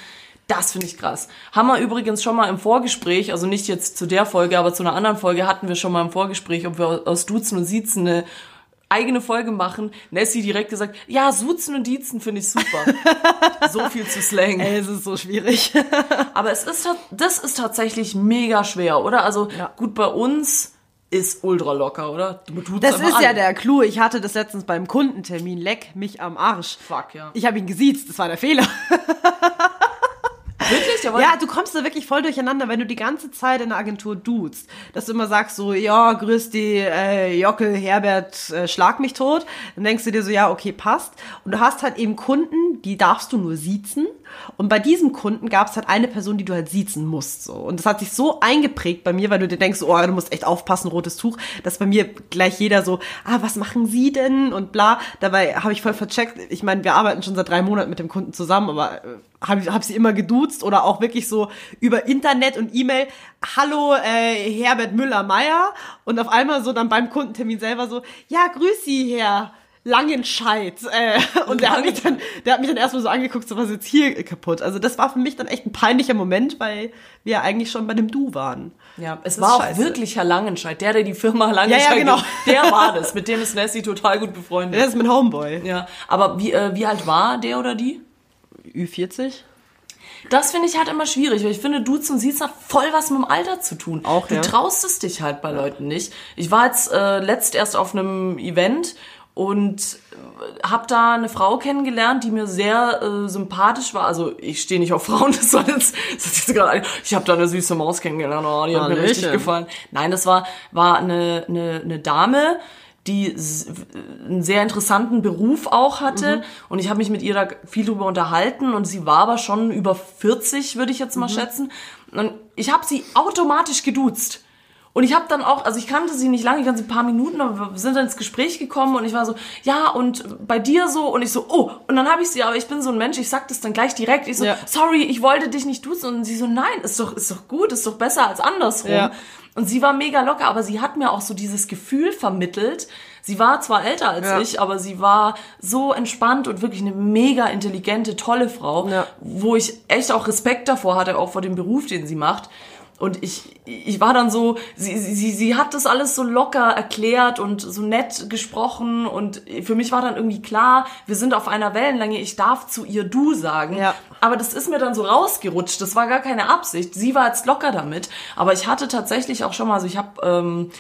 Speaker 1: Das finde ich krass. Haben wir übrigens schon mal im Vorgespräch, also nicht jetzt zu der Folge, aber zu einer anderen Folge hatten wir schon mal im Vorgespräch, ob wir aus Duzen und Siezen eine eigene Folge machen. Nessie direkt gesagt, ja, Suzen und Diezen finde ich super. so viel zu Slang.
Speaker 2: Ey, es ist so schwierig.
Speaker 1: Aber es ist, das ist tatsächlich mega schwer, oder? Also
Speaker 2: Ja.
Speaker 1: gut, bei uns ist ultra locker, oder? Du tut's
Speaker 2: Das ist ja
Speaker 1: an.
Speaker 2: der Clou. Ich hatte das letztens beim Kundentermin. Leck mich am Arsch.
Speaker 1: Fuck, ja.
Speaker 2: Ich habe ihn gesiezt. Das war der Fehler.
Speaker 1: Aber
Speaker 2: Ja, du kommst da wirklich voll durcheinander, wenn du die ganze Zeit in der Agentur duzt. Dass du immer sagst so, ja, grüß die äh, Jockel, Herbert, äh, schlag mich tot. Dann denkst du dir so, ja, okay, passt. Und du hast halt eben Kunden, die darfst du nur siezen. Und bei diesem Kunden gab es halt eine Person, die du halt siezen musst. So. Und das hat sich so eingeprägt bei mir, weil du dir denkst, oh, du musst echt aufpassen, rotes Tuch, dass bei mir gleich jeder so, ah, was machen Sie denn? Und bla. Dabei habe ich voll vercheckt. Ich meine, wir arbeiten schon seit drei Monaten mit dem Kunden zusammen, aber äh, habe hab sie immer geduzt oder auch wirklich so über Internet und E-Mail, hallo äh, Herbert Müller-Meyer und auf einmal so dann beim Kundentermin selber so, ja, grüß Sie, Herr Langenscheid. Äh, und der hat, mich dann, der hat mich dann erstmal so angeguckt, so was ist jetzt hier kaputt. Also das war für mich dann echt ein peinlicher Moment, weil wir eigentlich schon bei dem Du waren.
Speaker 1: Ja, es war
Speaker 2: ist
Speaker 1: auch
Speaker 2: scheiße.
Speaker 1: wirklich Herr Langenscheid, der, der die Firma Langenscheid,
Speaker 2: Ja, ja, genau.
Speaker 1: gibt, der war das, mit dem ist Nessie total gut befreundet.
Speaker 2: Der ist mein Homeboy.
Speaker 1: Ja, aber wie, äh, wie alt war der oder die?
Speaker 2: Ü40?
Speaker 1: Das finde ich halt immer schwierig, weil ich finde, Duzen und Siezen hat voll was mit dem Alter zu tun.
Speaker 2: Auch,
Speaker 1: du
Speaker 2: ja.
Speaker 1: traust es dich halt bei Leuten nicht. Ich war jetzt äh, letzt erst auf einem Event und äh, habe da eine Frau kennengelernt, die mir sehr äh, sympathisch war. Also ich stehe nicht auf Frauen, das war jetzt, das ist jetzt gerade, ich habe da eine süße Maus kennengelernt, oh, die hat mir richtig
Speaker 2: Hallöchen.
Speaker 1: gefallen. Nein, das war war eine eine, eine Dame, die einen sehr interessanten Beruf auch hatte und ich habe mich mit ihr da viel drüber unterhalten und sie war aber schon über 40, würde ich jetzt mal schätzen. Und ich habe sie automatisch geduzt. Und ich habe dann auch, also ich kannte sie nicht lange, ich kannte sie ein paar Minuten, aber wir sind dann ins Gespräch gekommen und ich war so, ja, und bei dir so und ich so, oh, und dann habe ich sie, aber ich bin so ein Mensch, ich sag das dann gleich direkt, ich so,
Speaker 2: Ja.
Speaker 1: sorry, ich wollte dich nicht duzen und sie so, nein, ist doch, ist doch gut, ist doch besser als andersrum.
Speaker 2: Ja.
Speaker 1: Und sie war mega locker, aber sie hat mir auch so dieses Gefühl vermittelt. Sie war zwar älter als
Speaker 2: Ja.
Speaker 1: ich, aber sie war so entspannt und wirklich eine mega intelligente, tolle Frau, wo ich echt auch Respekt davor hatte, auch vor dem Beruf, den sie macht. Und ich, ich war dann so, sie, sie, sie hat das alles so locker erklärt und so nett gesprochen und für mich war dann irgendwie klar, wir sind auf einer Wellenlänge, ich darf zu ihr du sagen.
Speaker 2: Ja.
Speaker 1: Aber das ist mir dann so rausgerutscht. Das war gar keine Absicht. Sie war jetzt locker damit. Aber ich hatte tatsächlich auch schon mal, also ich habe ähm,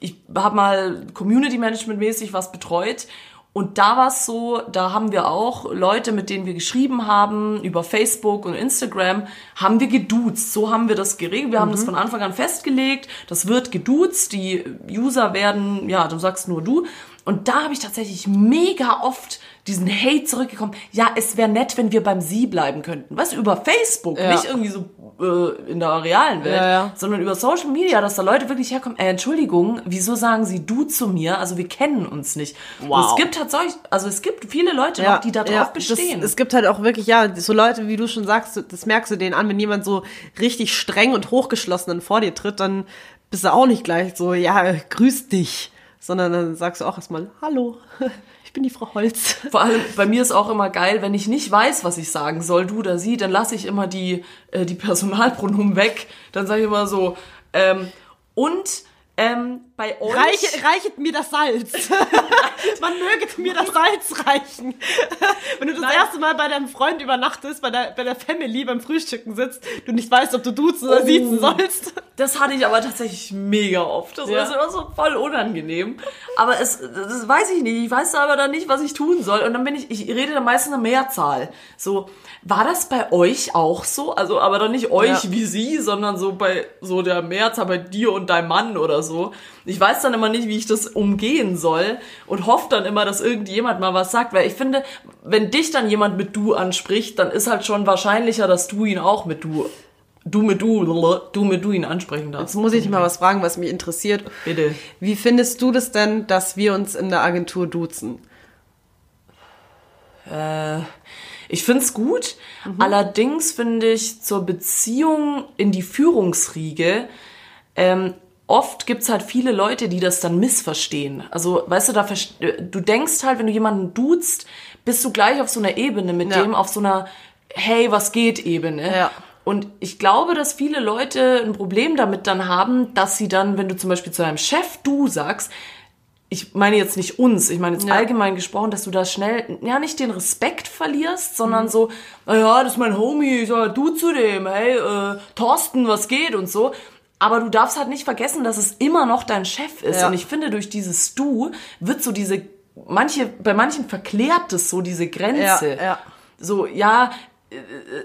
Speaker 1: ich habe mal Community Management mäßig was betreut und da war es so, da haben wir auch Leute, mit denen wir geschrieben haben, über Facebook und Instagram, haben wir geduzt. So haben wir das geregelt. Wir haben das von Anfang an festgelegt. Das wird geduzt. Die User werden, ja, du sagst nur du. Und da habe ich tatsächlich mega oft diesen Hate zurückgekommen. Ja, es wäre nett, wenn wir beim Sie bleiben könnten. Du, über Facebook,
Speaker 2: Ja.
Speaker 1: nicht irgendwie so äh, in der realen Welt,
Speaker 2: Ja, ja.
Speaker 1: sondern über Social Media, dass da Leute wirklich herkommen, äh, Entschuldigung, wieso sagen sie du zu mir? Also wir kennen uns nicht.
Speaker 2: Wow.
Speaker 1: Und es gibt tatsächlich, also es gibt viele Leute noch, die darauf bestehen.
Speaker 2: Das, es gibt halt auch wirklich, ja, so Leute, wie du schon sagst, das merkst du denen an, wenn jemand so richtig streng und hochgeschlossen dann vor dir tritt, dann bist du auch nicht gleich so, ja, grüß dich, sondern dann sagst du auch erstmal, hallo, ich bin die Frau Holz.
Speaker 1: Vor allem, bei mir ist auch immer geil, wenn ich nicht weiß, was ich sagen soll, du oder sie, dann lasse ich immer die, äh, die Personalpronomen weg. Dann sage ich immer so, ähm, und ähm, bei euch...
Speaker 2: Reiche, reichet mir das Salz. Man möge mir das Salz reichen. Wenn du das
Speaker 1: Nein.
Speaker 2: erste Mal bei deinem Freund übernachtest, bei der, bei der Family beim Frühstücken sitzt, du nicht weißt, ob du duzen oder
Speaker 1: Oh.
Speaker 2: siezen sollst.
Speaker 1: Das hatte ich aber tatsächlich mega oft. Das
Speaker 2: Ja.
Speaker 1: ist immer so voll unangenehm. Aber es, das weiß ich nicht. Ich weiß aber dann nicht, was ich tun soll. Und dann bin ich, ich rede dann meistens eine Mehrzahl. So, war das bei euch auch so? Also, aber dann nicht euch
Speaker 2: Ja.
Speaker 1: wie sie, sondern so bei, so der Mehrzahl bei dir und deinem Mann oder so. Ich weiß dann immer nicht, wie ich das umgehen soll und hoffe dann immer, dass irgendjemand mal was sagt, weil ich finde, wenn dich dann jemand mit du anspricht, dann ist halt schon wahrscheinlicher, dass du ihn auch mit du, du mit du, du mit du ihn ansprechen darfst.
Speaker 2: Jetzt muss ich dich mal was fragen, was mich interessiert.
Speaker 1: Bitte.
Speaker 2: Wie findest du das denn, dass wir uns in der Agentur duzen?
Speaker 1: Ich find's gut. Allerdings finde ich zur Beziehung in die Führungsriege, ähm, oft gibt's halt viele Leute, die das dann missverstehen. Also, weißt du, da du denkst halt, wenn du jemanden duzt, bist du gleich auf so einer Ebene mit
Speaker 2: Ja.
Speaker 1: dem, auf so einer Hey, was geht Ebene.
Speaker 2: Ja.
Speaker 1: Und ich glaube, dass viele Leute ein Problem damit dann haben, dass sie dann, wenn du zum Beispiel zu deinem Chef du sagst, ich meine jetzt nicht uns, ich meine jetzt
Speaker 2: Ja.
Speaker 1: allgemein gesprochen, dass du da schnell, ja, nicht den Respekt verlierst, sondern so, naja, das ist mein Homie, ich sag du zu dem, hey, äh, Thorsten, was geht und so. Aber du darfst halt nicht vergessen, dass es immer noch dein Chef ist.
Speaker 2: Ja.
Speaker 1: Und ich finde, durch dieses Du wird so diese, manche, bei manchen verklärt es so diese Grenze.
Speaker 2: Ja, ja.
Speaker 1: So, ja, äh,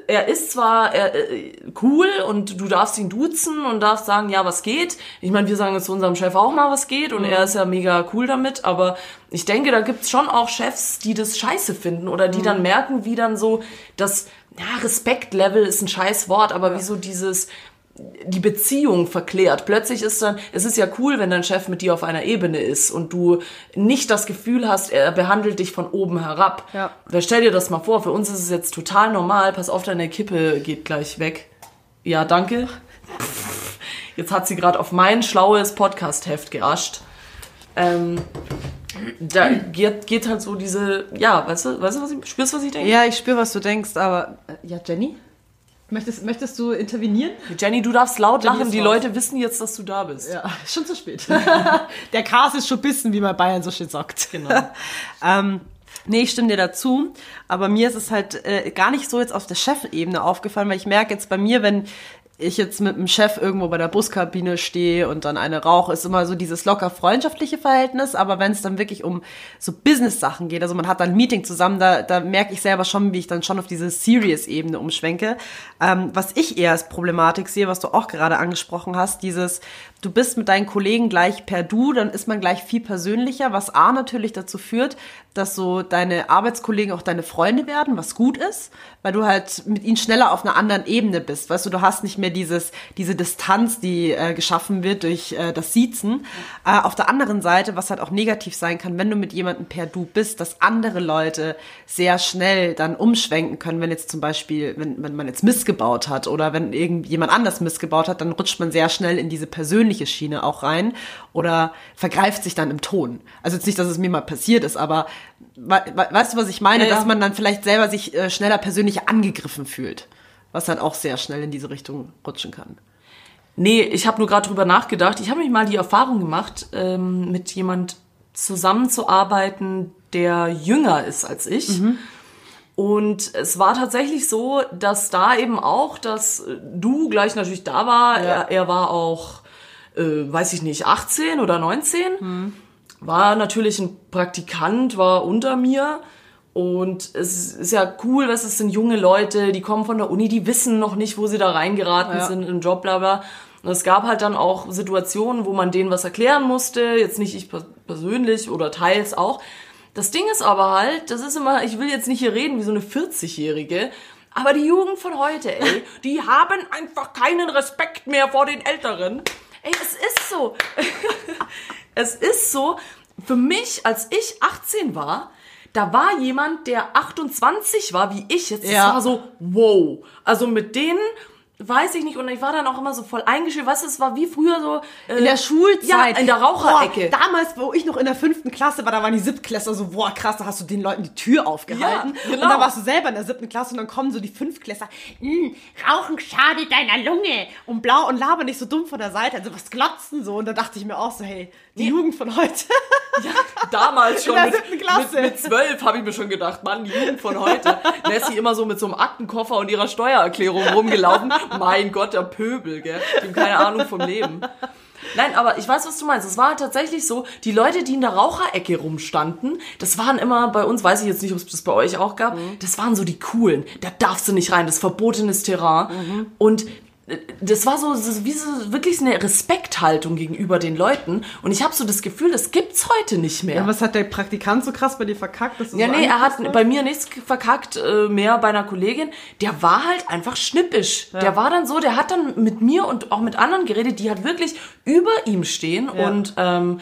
Speaker 1: er ist zwar er, äh, cool und du darfst ihn duzen und darfst sagen, ja, was geht. Ich meine, wir sagen jetzt zu unserem Chef auch mal, was geht und er ist ja mega cool damit, aber ich denke, da gibt's schon auch Chefs, die das scheiße finden oder die dann merken, wie dann so das, ja, Respektlevel ist ein scheiß Wort, aber wie so dieses, die Beziehung verklärt. Plötzlich ist dann, es ist ja cool, wenn dein Chef mit dir auf einer Ebene ist und du nicht das Gefühl hast, er behandelt dich von oben herab.
Speaker 2: Ja.
Speaker 1: Weil stell dir das mal vor, für uns ist es jetzt total normal, pass auf, deine Kippe geht gleich weg. Ja, danke. Jetzt hat sie gerade auf mein schlaues Podcast-Heft geascht. Ähm, da geht, geht halt so diese, ja, weißt du, weißt du, was ich, spürst du, was ich denke?
Speaker 2: Ja, ich spüre, was du denkst, aber äh, ja, Jenny? Möchtest, möchtest du intervenieren?
Speaker 1: Jenny, du darfst laut
Speaker 2: Jenny
Speaker 1: lachen, die
Speaker 2: raus.
Speaker 1: Leute wissen jetzt, dass du da bist.
Speaker 2: Ja, schon zu spät. Der Kas ist schon bissen, wie man Bayern so schön sagt.
Speaker 1: Genau.
Speaker 2: ähm, nee, ich stimme dir dazu. Aber mir ist es halt äh, gar nicht so jetzt auf der Chefebene aufgefallen, weil ich merke jetzt bei mir, wenn ich jetzt mit dem Chef irgendwo bei der Buskabine stehe und dann eine rauche, ist immer so dieses locker freundschaftliche Verhältnis. Aber wenn es dann wirklich um so Business-Sachen geht, also man hat dann ein Meeting zusammen, da, da merke ich selber schon, wie ich dann schon auf diese Serious-Ebene umschwenke. Ähm, was ich eher als Problematik sehe, was du auch gerade angesprochen hast, dieses, du bist mit deinen Kollegen gleich per Du, dann ist man gleich viel persönlicher, was A natürlich dazu führt, dass so deine Arbeitskollegen auch deine Freunde werden, was gut ist, weil du halt mit ihnen schneller auf einer anderen Ebene bist. Weißt du, du hast nicht mehr dieses, diese Distanz, die äh, geschaffen wird durch äh, das Siezen. Äh, auf der anderen Seite, was halt auch negativ sein kann, wenn du mit jemandem per Du bist, dass andere Leute sehr schnell dann umschwenken können, wenn jetzt zum Beispiel, wenn, wenn man jetzt missgebaut hat oder wenn irgendjemand anders missgebaut hat, dann rutscht man sehr schnell in diese persönliche Schiene auch rein oder vergreift sich dann im Ton. Also jetzt nicht, dass es mir mal passiert ist, aber weißt du, was ich meine?
Speaker 1: Ja, ja.
Speaker 2: Dass man dann vielleicht selber sich äh, schneller persönlich angegriffen fühlt, was dann auch sehr schnell in diese Richtung rutschen kann.
Speaker 1: Nee, ich habe nur gerade drüber nachgedacht. Ich habe mich mal die Erfahrung gemacht, ähm, mit jemand zusammenzuarbeiten, der jünger ist als ich. Und es war tatsächlich so, dass da eben auch, dass äh, du gleich natürlich da war. Er, er war auch, äh, weiß ich nicht, 18 oder 19. War natürlich ein Praktikant, war unter mir. Und es ist ja cool, dass es sind junge Leute, die kommen von der Uni, die wissen noch nicht, wo sie da reingeraten
Speaker 2: Ja.
Speaker 1: sind im Job, bla bla. Und es gab halt dann auch Situationen, wo man denen was erklären musste, jetzt nicht ich per- persönlich oder teils auch. Das Ding ist aber halt, das ist immer, ich will jetzt nicht hier reden wie so eine 40-Jährige, aber die Jugend von heute, ey, die haben einfach keinen Respekt mehr vor den Älteren. Ey, es ist so. es ist so, für mich, als ich 18 war, da war jemand, der 28 war, wie ich jetzt. Das
Speaker 2: Ja.
Speaker 1: war so, wow. Also mit denen weiß ich nicht. Und ich war dann auch immer so voll. Weißt du, es war wie früher so. äh,
Speaker 2: In der Schulzeit.
Speaker 1: Ja, in der Raucherecke.
Speaker 2: Boah, damals, wo ich noch in der fünften Klasse war, da waren die Siebtklässler so, boah, krass, da hast du den Leuten die Tür aufgehalten.
Speaker 1: Ja, genau.
Speaker 2: Und dann warst du selber in der siebten Klasse und dann kommen so die Fünftklässler, "Mm, Rauchen schadet deiner Lunge. Und blau und labern nicht so dumm von der Seite, also was glotzen so. Und da dachte ich mir auch so, hey, die Jugend von heute.
Speaker 1: Damals schon mit,
Speaker 2: Klasse.
Speaker 1: zwölf habe ich mir schon gedacht, Mann, die Jugend von heute. Nessie immer so mit so einem Aktenkoffer und ihrer Steuererklärung rumgelaufen. Mein Gott, der Pöbel, gell? Die haben keine Ahnung vom Leben. Nein, aber ich weiß, was du meinst. Es war tatsächlich so, die Leute, die in der Raucherecke rumstanden, das waren immer bei uns, weiß ich jetzt nicht, ob es das bei euch auch gab, das waren so die coolen. Da darfst du nicht rein, das ist verbotenes Terrain. Und äh, das war so, so wie so wirklich eine Respekthaltung gegenüber den Leuten. Und ich habe so das Gefühl, das gibt's heute nicht mehr.
Speaker 2: Was hat der Praktikant so krass bei dir verkackt? Dass du
Speaker 1: Ja,
Speaker 2: so
Speaker 1: nee, er hat
Speaker 2: angepasst
Speaker 1: bei mir nichts verkackt, äh, mehr bei einer Kollegin. Der war halt einfach schnippisch. Der war dann so, der hat dann mit mir und auch mit anderen geredet, die halt wirklich über ihm stehen
Speaker 2: Ja.
Speaker 1: und ähm,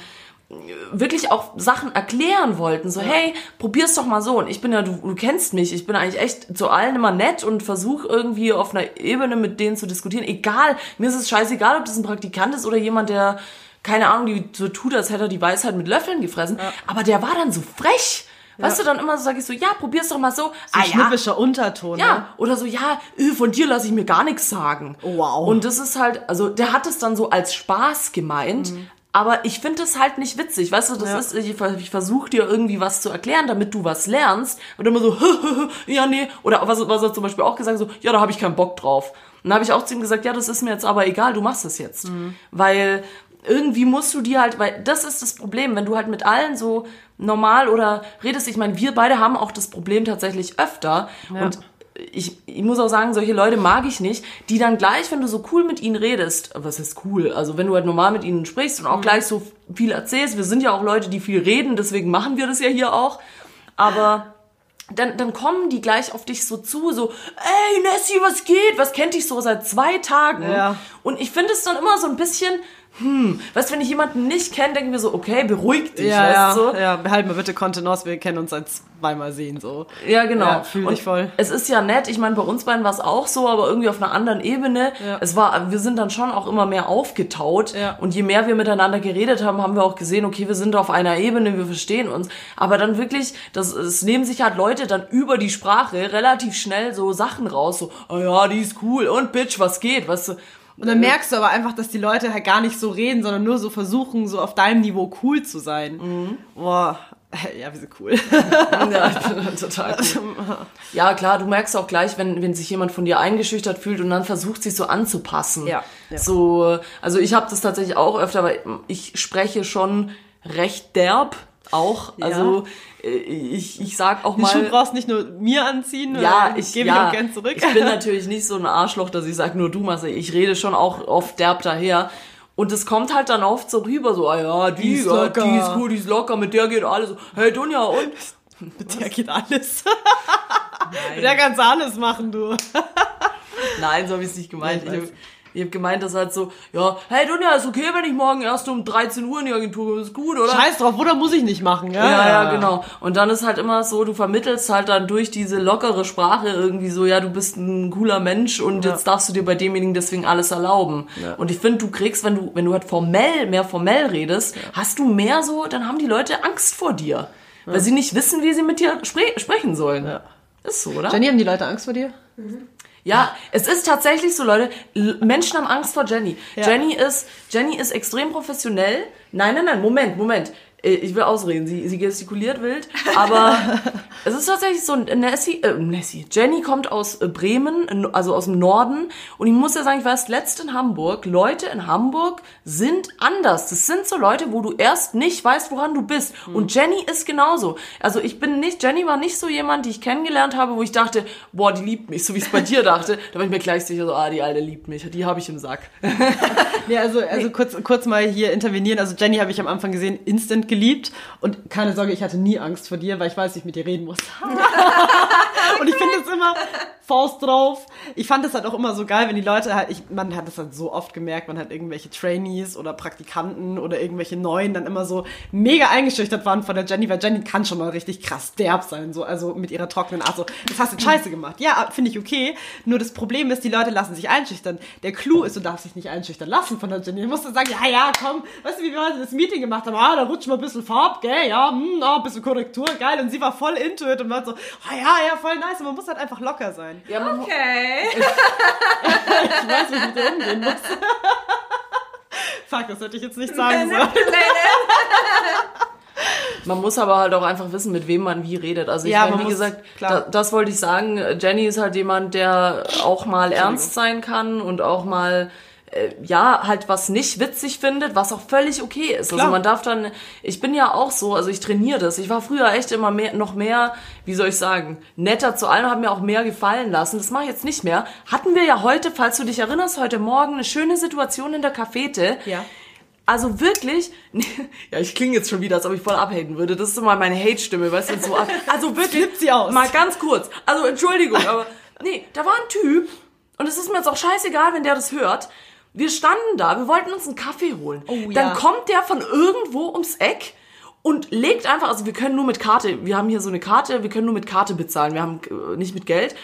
Speaker 1: wirklich auch Sachen erklären wollten. So, hey, probier's doch mal so. Und ich bin ja, du, du kennst mich, ich bin eigentlich echt zu allen immer nett und versuche irgendwie auf einer Ebene mit denen zu diskutieren. Egal, mir ist es scheißegal, ob das ein Praktikant ist oder jemand, der, keine Ahnung, die so tut, als hätte er die Weisheit mit Löffeln gefressen. Aber der war dann so frech. Weißt du, dann immer so sage ich so, ja, probier's doch mal so.
Speaker 2: So ein schnippischer Unterton.
Speaker 1: Ja,
Speaker 2: Ne?
Speaker 1: oder so, ja, äh, von dir lasse ich mir gar nichts sagen.
Speaker 2: Wow.
Speaker 1: Und das ist halt, also der hat es dann so als Spaß gemeint, aber ich finde es halt nicht witzig, weißt du, das
Speaker 2: Ja.
Speaker 1: ist, ich, ich versuche dir irgendwie was zu erklären, damit du was lernst. Und immer so, ja, nee, oder was, was er zum Beispiel auch gesagt so, ja, da habe ich keinen Bock drauf. Und dann habe ich auch zu ihm gesagt, ja, das ist mir jetzt aber egal, du machst das jetzt. Weil irgendwie musst du dir halt, weil das ist das Problem, wenn du halt mit allen so normal oder redest, ich meine, wir beide haben auch das Problem tatsächlich öfter. Und ich, ich muss auch sagen, solche Leute mag ich nicht, die dann gleich, wenn du so cool mit ihnen redest, was ist cool, also wenn du halt normal mit ihnen sprichst und auch gleich so viel erzählst, wir sind ja auch Leute, die viel reden, deswegen machen wir das ja hier auch, aber dann, dann kommen die gleich auf dich so zu, so, ey Nessie, was geht? Was kennt dich so seit zwei Tagen?
Speaker 2: Ja.
Speaker 1: Und ich finde es dann immer so ein bisschen hm, weißt du, wenn ich jemanden nicht kenne, denken wir so, okay, beruhig dich,
Speaker 2: Ja,
Speaker 1: weißt
Speaker 2: ja,
Speaker 1: du?
Speaker 2: ja, behalt mal bitte Kontenance, wir kennen uns seit zweimal sehen, so.
Speaker 1: Ja, genau.
Speaker 2: Ja, fühl dich voll.
Speaker 1: Es ist ja nett, ich meine, bei uns beiden war es auch so, aber irgendwie auf einer anderen Ebene.
Speaker 2: Ja.
Speaker 1: Es war, wir sind dann schon auch immer mehr aufgetaut.
Speaker 2: Ja.
Speaker 1: Und je mehr wir miteinander geredet haben, haben wir auch gesehen, okay, wir sind auf einer Ebene, wir verstehen uns. Aber dann wirklich, das, es nehmen sich halt Leute dann über die Sprache relativ schnell so Sachen raus, so, oh ja, die ist cool und Bitch, was geht, weißt du?
Speaker 2: Und dann merkst du aber einfach, dass die Leute halt gar nicht so reden, sondern nur so versuchen, so auf deinem Niveau cool zu sein.
Speaker 1: Mhm.
Speaker 2: Boah, ja, wir sind cool.
Speaker 1: Ja, total cool. Ja, klar, du merkst auch gleich, wenn, wenn sich jemand von dir eingeschüchtert fühlt und dann versucht, sich so anzupassen.
Speaker 2: Ja, ja.
Speaker 1: So, also ich habe das tatsächlich auch öfter, aber ich spreche schon recht derb auch.
Speaker 2: Ja.
Speaker 1: Also äh, ich, ich sag auch
Speaker 2: Die Schuhe
Speaker 1: mal.
Speaker 2: brauchst nicht nur mir anziehen,
Speaker 1: Ja,
Speaker 2: sondern
Speaker 1: ich,
Speaker 2: gebe
Speaker 1: ja,
Speaker 2: ich auch gern zurück.
Speaker 1: ich bin natürlich nicht so ein Arschloch, dass ich sage, nur du machst. Ich rede schon auch oft derb daher. Und es kommt halt dann oft so rüber, so, ah ja, die,
Speaker 2: Die ist
Speaker 1: ja,
Speaker 2: locker.
Speaker 1: die ist cool, die ist locker, mit der geht alles. Hey Dunja, und?
Speaker 2: Mit der geht alles. Mit der kannst du alles machen, du.
Speaker 1: Nein, so habe ich es nicht gemeint.
Speaker 2: Ja,
Speaker 1: Ich habe gemeint, dass halt so, ja, hey Dunja, ist okay, wenn ich morgen erst um 13 Uhr in die Agentur komme, ist gut, oder?
Speaker 2: Scheiß drauf, oder muss ich nicht machen, ja?
Speaker 1: Ja, ja, genau. Und dann ist halt immer so, du vermittelst halt dann durch diese lockere Sprache irgendwie so, ja, du bist ein cooler Mensch und jetzt darfst du dir bei demjenigen deswegen alles erlauben. Und ich finde, du kriegst, wenn du, wenn du halt formell, mehr formell redest, hast du mehr so, dann haben die Leute Angst vor dir. Weil sie nicht wissen, wie sie mit dir spre sprechen sollen.
Speaker 2: Ja.
Speaker 1: Ist so, oder?
Speaker 2: Jenny, haben die Leute Angst vor dir?
Speaker 1: Ja, es ist tatsächlich so, Leute. Menschen haben Angst vor Jenny.
Speaker 2: Ja.
Speaker 1: Jenny ist, Jenny ist extrem professionell. Nein, nein, nein, Moment, Moment. Äh, Ich will ausreden. Sie, sie gestikuliert wild. Aber es ist tatsächlich so, Nessie, äh, Nessie. Jenny kommt aus äh, Bremen, also aus dem Norden. Und ich muss ja sagen, ich war erst letzt in Hamburg. Leute in Hamburg sind anders. Das sind so Leute, wo du erst nicht weißt, woran du bist. Und Jenny ist genauso. Also ich bin nicht, Jenny war nicht so jemand, die ich kennengelernt habe, wo ich dachte, boah, die liebt mich, so wie ich es bei dir dachte. Da war ich mir gleich sicher so, ah, die Alte liebt mich. Die habe ich im Sack.
Speaker 2: Nee, also, also kurz, kurz mal hier intervenieren. Also Jenny habe ich am Anfang gesehen, instant geliebt. Und keine Sorge, ich hatte nie Angst vor dir, weil ich weiß, wie ich mit dir reden muss. und ich finde es immer Faust drauf. Ich fand es halt auch immer so geil, wenn die Leute halt, ich, man hat es halt so oft gemerkt, man hat irgendwelche Trainees oder Praktikanten oder irgendwelche Neuen dann immer so mega eingeschüchtert waren von der Jenny, weil Jenny kann schon mal richtig krass derb sein, so, also mit ihrer trockenen Art, so, das hast du scheiße gemacht. Ja, finde ich okay. Nur das Problem ist, die Leute lassen sich einschüchtern. Der Clou ist, du darfst dich nicht einschüchtern lassen von der Jenny. Du musst dann sagen, ja, ja, komm, weißt du, wie wir heute das Meeting gemacht haben? Ah, da rutscht mal ein bisschen Farb, gell, ja, hm, ah, ein bisschen Korrektur, geil. Und sie war voll into it und war so, ah, ja, ja, voll nice. Und man muss halt einfach locker sein.
Speaker 1: Ja, man,
Speaker 5: Okay.
Speaker 2: Ich weiß, wie ich mit dir umgehen muss. Fuck, das hätte ich jetzt nicht sagen sollen.
Speaker 1: man muss aber halt auch einfach wissen, mit wem man wie redet. Also ich
Speaker 2: Ja,
Speaker 1: meine, wie gesagt,
Speaker 2: klar.
Speaker 1: da, das wollte ich sagen. Jenny ist halt jemand, der auch mal ernst sein kann und auch mal ja, halt was nicht witzig findet, was auch völlig okay ist.
Speaker 2: Klar.
Speaker 1: Also man darf dann, ich bin ja auch so, also ich trainiere das. Ich war früher echt immer mehr, noch mehr, wie soll ich sagen, netter zu allen, habe mir auch mehr gefallen lassen. Das mache ich jetzt nicht mehr. Hatten wir ja heute, falls du dich erinnerst, heute Morgen eine schöne Situation in der Cafete.
Speaker 2: Ja.
Speaker 1: Also wirklich, ja, ich klinge jetzt schon wieder, als ob ich voll abhaten würde. Das ist immer meine Hate-Stimme, weißt du, so, also wirklich,
Speaker 2: sie aus.
Speaker 1: mal ganz kurz, also Entschuldigung, aber, nee, da war ein Typ, und es ist mir jetzt auch scheißegal, wenn der das hört, wir standen da, wir wollten uns einen Kaffee holen.
Speaker 2: Oh, ja.
Speaker 1: Dann kommt der von irgendwo ums Eck und legt einfach, also wir können nur mit Karte, wir haben hier so eine Karte, wir können nur mit Karte bezahlen, wir haben äh, nicht mit Geld.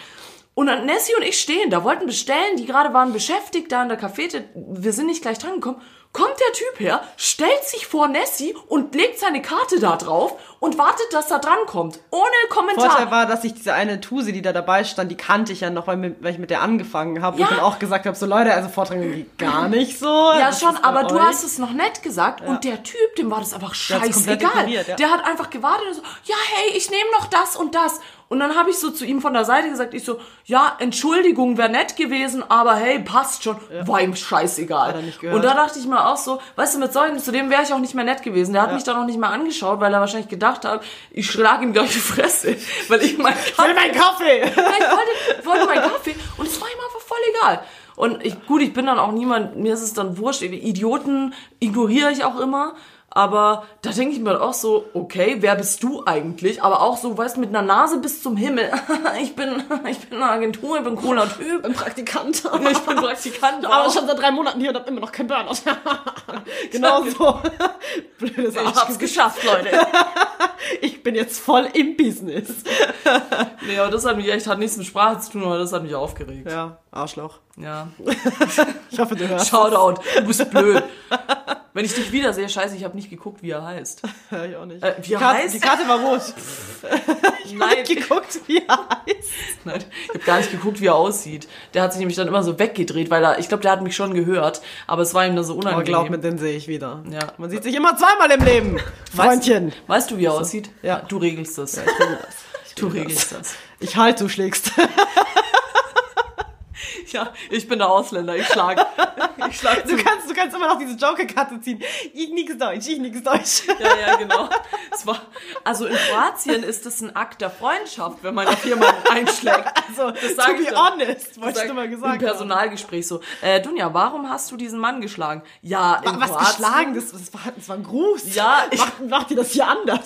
Speaker 1: Und dann Nessie und ich stehen da, wollten bestellen, die gerade waren beschäftigt da in der Cafete, wir sind nicht gleich dran gekommen. Kommt der Typ her, stellt sich vor Nessie und legt seine Karte da drauf und wartet, dass er drankommt. Ohne Kommentar.
Speaker 2: Vorteil war, dass ich diese eine Tuse, die da dabei stand, die kannte ich ja noch, weil, ich mit der angefangen habe
Speaker 1: Ja.
Speaker 2: und dann auch gesagt habe, so Leute, also Vortrag geht gar nicht so.
Speaker 1: Ja,
Speaker 2: Das
Speaker 1: schon, aber du
Speaker 2: euch.
Speaker 1: hast es noch nett gesagt und der Typ, dem war das einfach scheißegal.
Speaker 2: ignoriert, ja.
Speaker 1: Der hat einfach gewartet und so, ja, hey, ich nehme noch das und das. Und dann habe ich so zu ihm von der Seite gesagt, ich so, ja, Entschuldigung, wäre nett gewesen, aber hey, passt schon, war ihm scheißegal. Und da dachte ich mir auch so, weißt du, mit solchen, zu dem wäre ich auch nicht mehr nett gewesen. Der hat mich dann auch nicht mehr angeschaut, weil er wahrscheinlich gedacht hat, ich schlag ihm gleich die Fresse, weil ich mein
Speaker 2: Ich will meinen Kaffee!
Speaker 1: ja, ich wollte, wollte meinen Kaffee und es war ihm einfach voll egal. Und ich, gut, ich bin dann auch niemand, mir ist es dann wurscht, Idioten ignoriere ich auch immer. Aber da denke ich mir auch so, okay, wer bist du eigentlich? Aber auch so, weißt du, mit einer Nase bis zum Himmel. ich bin, ich bin eine Agentur, ich bin ein cooler Typ.
Speaker 2: Ein Praktikant.
Speaker 1: Ich bin Praktikant.
Speaker 2: Aber
Speaker 1: auch.
Speaker 2: schon seit drei Monaten hier und hab immer noch kein Burnout. genau so. Blödes
Speaker 1: ich hab's geschafft, Leute.
Speaker 2: Ich bin jetzt voll im Business.
Speaker 1: Nee, aber das hat mich echt, hat nichts mit Sprache zu tun, aber das hat mich aufgeregt.
Speaker 2: Ja, Arschloch.
Speaker 1: Ja.
Speaker 2: Ich hoffe, du hörst.
Speaker 1: Shoutout, du bist blöd. Wenn ich dich wiedersehe, scheiße, ich habe nicht geguckt, wie er heißt.
Speaker 2: Hör ich auch nicht.
Speaker 1: Äh, wie
Speaker 2: die,
Speaker 1: er
Speaker 2: Karte,
Speaker 1: heißt?
Speaker 2: die Karte war rot.
Speaker 1: Nein,
Speaker 2: geguckt, wie er heißt.
Speaker 1: Nein, ich habe gar nicht geguckt, wie er aussieht. Der hat sich nämlich dann immer so weggedreht, weil er, ich glaube, der hat mich schon gehört, aber es war ihm dann so
Speaker 2: Aber
Speaker 1: unangenehm.
Speaker 2: glaub mir, den sehe ich wieder.
Speaker 1: Ja.
Speaker 2: Man sieht sich immer zweimal im Leben. Freundchen.
Speaker 1: Weißt du, wie er aussieht?
Speaker 2: Ja.
Speaker 1: Du regelst das.
Speaker 2: Ich will das. Ich
Speaker 1: du regelst
Speaker 2: das.
Speaker 1: das.
Speaker 2: Ich halt, du schlägst.
Speaker 1: Ja, ich bin der Ausländer, ich schlag. Ich schlag
Speaker 2: Du kannst, du kannst immer noch diese Joker-Karte ziehen. Ich nix Deutsch, ich nix Deutsch.
Speaker 1: Ja, ja, genau. War, also in Kroatien ist es ein Akt der Freundschaft, wenn man auf jemanden einschlägt.
Speaker 2: Also,
Speaker 1: Das
Speaker 2: to
Speaker 1: sag
Speaker 2: be honest, wollte ich nur mal
Speaker 1: Im
Speaker 2: gesagt haben.
Speaker 1: Personalgespräch so, äh, Dunja, warum hast du diesen Mann geschlagen? Ja, in
Speaker 2: Was
Speaker 1: Kroatien.
Speaker 2: geschlagen? Das, das, war, das war ein Gruß.
Speaker 1: Ja, ich-
Speaker 2: Macht, macht ihr das hier anders?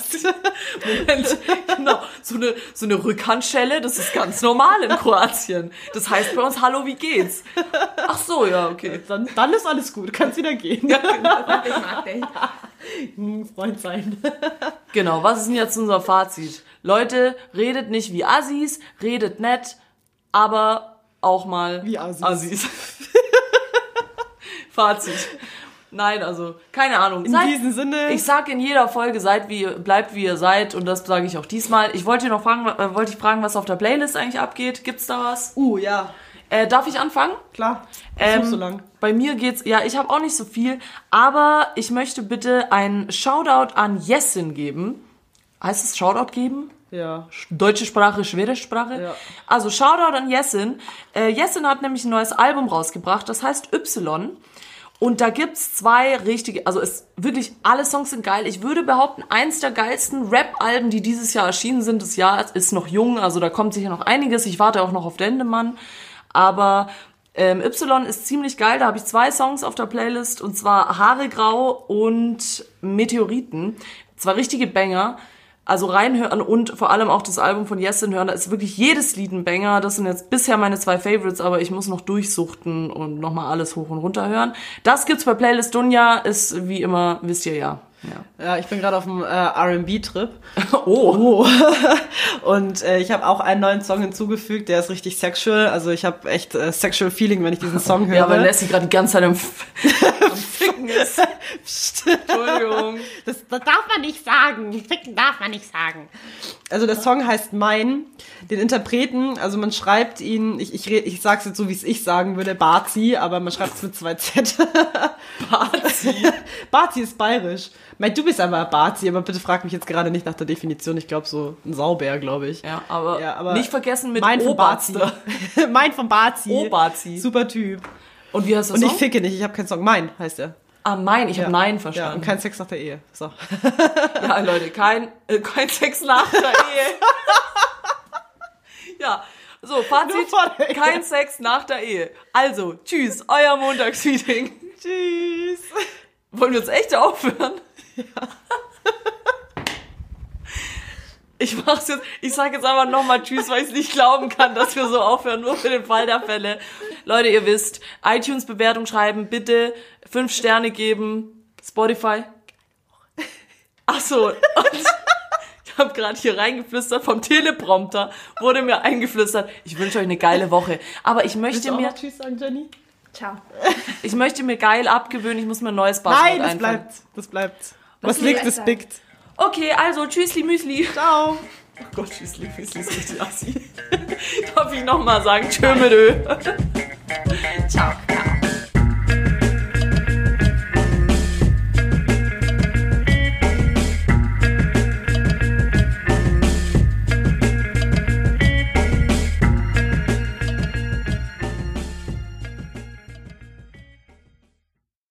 Speaker 1: Moment, genau. So eine, so eine Rückhandschelle, das ist ganz normal in Kroatien. Das heißt bei uns, hallo, wie geht's? Ach so, ja, okay.
Speaker 2: Dann, dann ist alles gut, kannst wieder gehen.
Speaker 5: Ich mag dich.
Speaker 2: Hm, Freund sein.
Speaker 1: Genau, was ist denn jetzt unser Fazit? Leute, redet nicht wie Assis, redet nett, aber auch mal
Speaker 2: Wie Assis.
Speaker 1: Assis. Fazit. Nein, also, keine Ahnung.
Speaker 2: In diesem Sinne.
Speaker 1: Ich sag in jeder Folge, seid wie, bleibt wie ihr seid und das sage ich auch diesmal. Ich wollte noch fragen, äh, wollte ich fragen, was auf der Playlist eigentlich abgeht. Gibt's da was?
Speaker 2: Uh, ja,
Speaker 1: Äh, darf ich anfangen?
Speaker 2: klar.
Speaker 1: Ähm,
Speaker 2: ähm, so lang.
Speaker 1: Bei mir geht's, ja, ich habe auch nicht so viel, aber ich möchte bitte einen Shoutout an Jessin geben. Heißt es Shoutout geben?
Speaker 2: Ja.
Speaker 1: Deutsche Sprache, schwere Sprache.
Speaker 2: Ja.
Speaker 1: Also Shoutout an Jessin. Äh, Jessin hat nämlich ein neues Album rausgebracht, das heißt Y. Und da gibt's zwei richtige, also es wirklich alle Songs sind geil. Ich würde behaupten, eins der geilsten Rap-Alben, die dieses Jahr erschienen sind. Das Jahr ist noch jung, also da kommt sicher noch einiges. Ich warte auch noch auf Dendemann. Aber ähm, Y ist ziemlich geil. Da habe ich zwei Songs auf der Playlist und zwar Haare grau und Meteoriten. Zwei richtige Banger. Also reinhören und vor allem auch das Album von Yesin hören. Da ist wirklich jedes Lied ein Banger. Das sind jetzt bisher meine zwei Favorites, aber ich muss noch durchsuchten und nochmal alles hoch und runter hören. Das gibt's bei Playlist Dunja. Ist wie immer, wisst ihr ja. Ja.
Speaker 2: Ja, ich bin gerade auf dem äh, R&B-Trip.
Speaker 1: Oh.
Speaker 2: Oh. Und äh, ich habe auch einen neuen Song hinzugefügt, der ist richtig sexual. Also ich habe echt äh, sexual Feeling, wenn ich diesen Song höre.
Speaker 1: Ja, weil Lassie gerade die ganze Zeit am, am Ficken ist. Entschuldigung.
Speaker 2: Das, das darf man nicht sagen. Ficken darf man nicht sagen. Also der Song heißt Mein. Den Interpreten, also man schreibt ihn, ich, ich, ich sag's jetzt so, wie es ich sagen würde, Bazi, aber man schreibt es mit zwei Z.
Speaker 1: Bazi.
Speaker 2: Bazi ist bayerisch. Mein, du bist aber Bazi, aber bitte frag mich jetzt gerade nicht nach der Definition. Ich glaube so ein Saubär, glaube ich.
Speaker 1: Ja, aber,
Speaker 2: Ja, aber
Speaker 1: nicht vergessen mit
Speaker 2: mein.
Speaker 1: Oberster.
Speaker 2: mein von Bazi.
Speaker 1: Obazi.
Speaker 2: Super Typ.
Speaker 1: Und wie heißt das
Speaker 2: Und ich ficke nicht, ich habe keinen Song. Mein heißt er.
Speaker 1: Ah, mein, ich habe Nein
Speaker 2: Ja,
Speaker 1: verstanden.
Speaker 2: und kein Sex nach der Ehe. So.
Speaker 1: Ja, Leute, kein, äh, kein Sex nach der Ehe. ja, so, Fazit, kein Sex nach der Ehe. Also, tschüss, euer Montagsmeeting.
Speaker 2: Tschüss.
Speaker 1: Wollen wir jetzt echt aufhören? Ja. Ich mach's jetzt, ich sag jetzt einfach nochmal Tschüss, weil ich es nicht glauben kann, dass wir so aufhören, nur für den Fall der Fälle. Leute, ihr wisst, iTunes-Bewertung schreiben, bitte fünf Sterne geben, Spotify. Ach so, und ich habe gerade hier reingeflüstert, vom Teleprompter wurde mir eingeflüstert, ich wünsche euch eine geile Woche. Aber ich möchte mir,
Speaker 2: Tschüss sagen, Jenny?
Speaker 5: Ciao.
Speaker 1: ich möchte mir geil abgewöhnen, ich muss mir ein neues Passwort
Speaker 2: Nein, das
Speaker 1: einfallen.
Speaker 2: bleibt. Das bleibt. Was
Speaker 5: ist
Speaker 2: liegt, ist biegt.
Speaker 1: Okay, also Tschüssli Müsli.
Speaker 2: Ciao.
Speaker 1: Oh Gott, Tschüssli Müsli ist richtig assi. Darf ich nochmal sagen? Tschö mit.
Speaker 5: Ciao.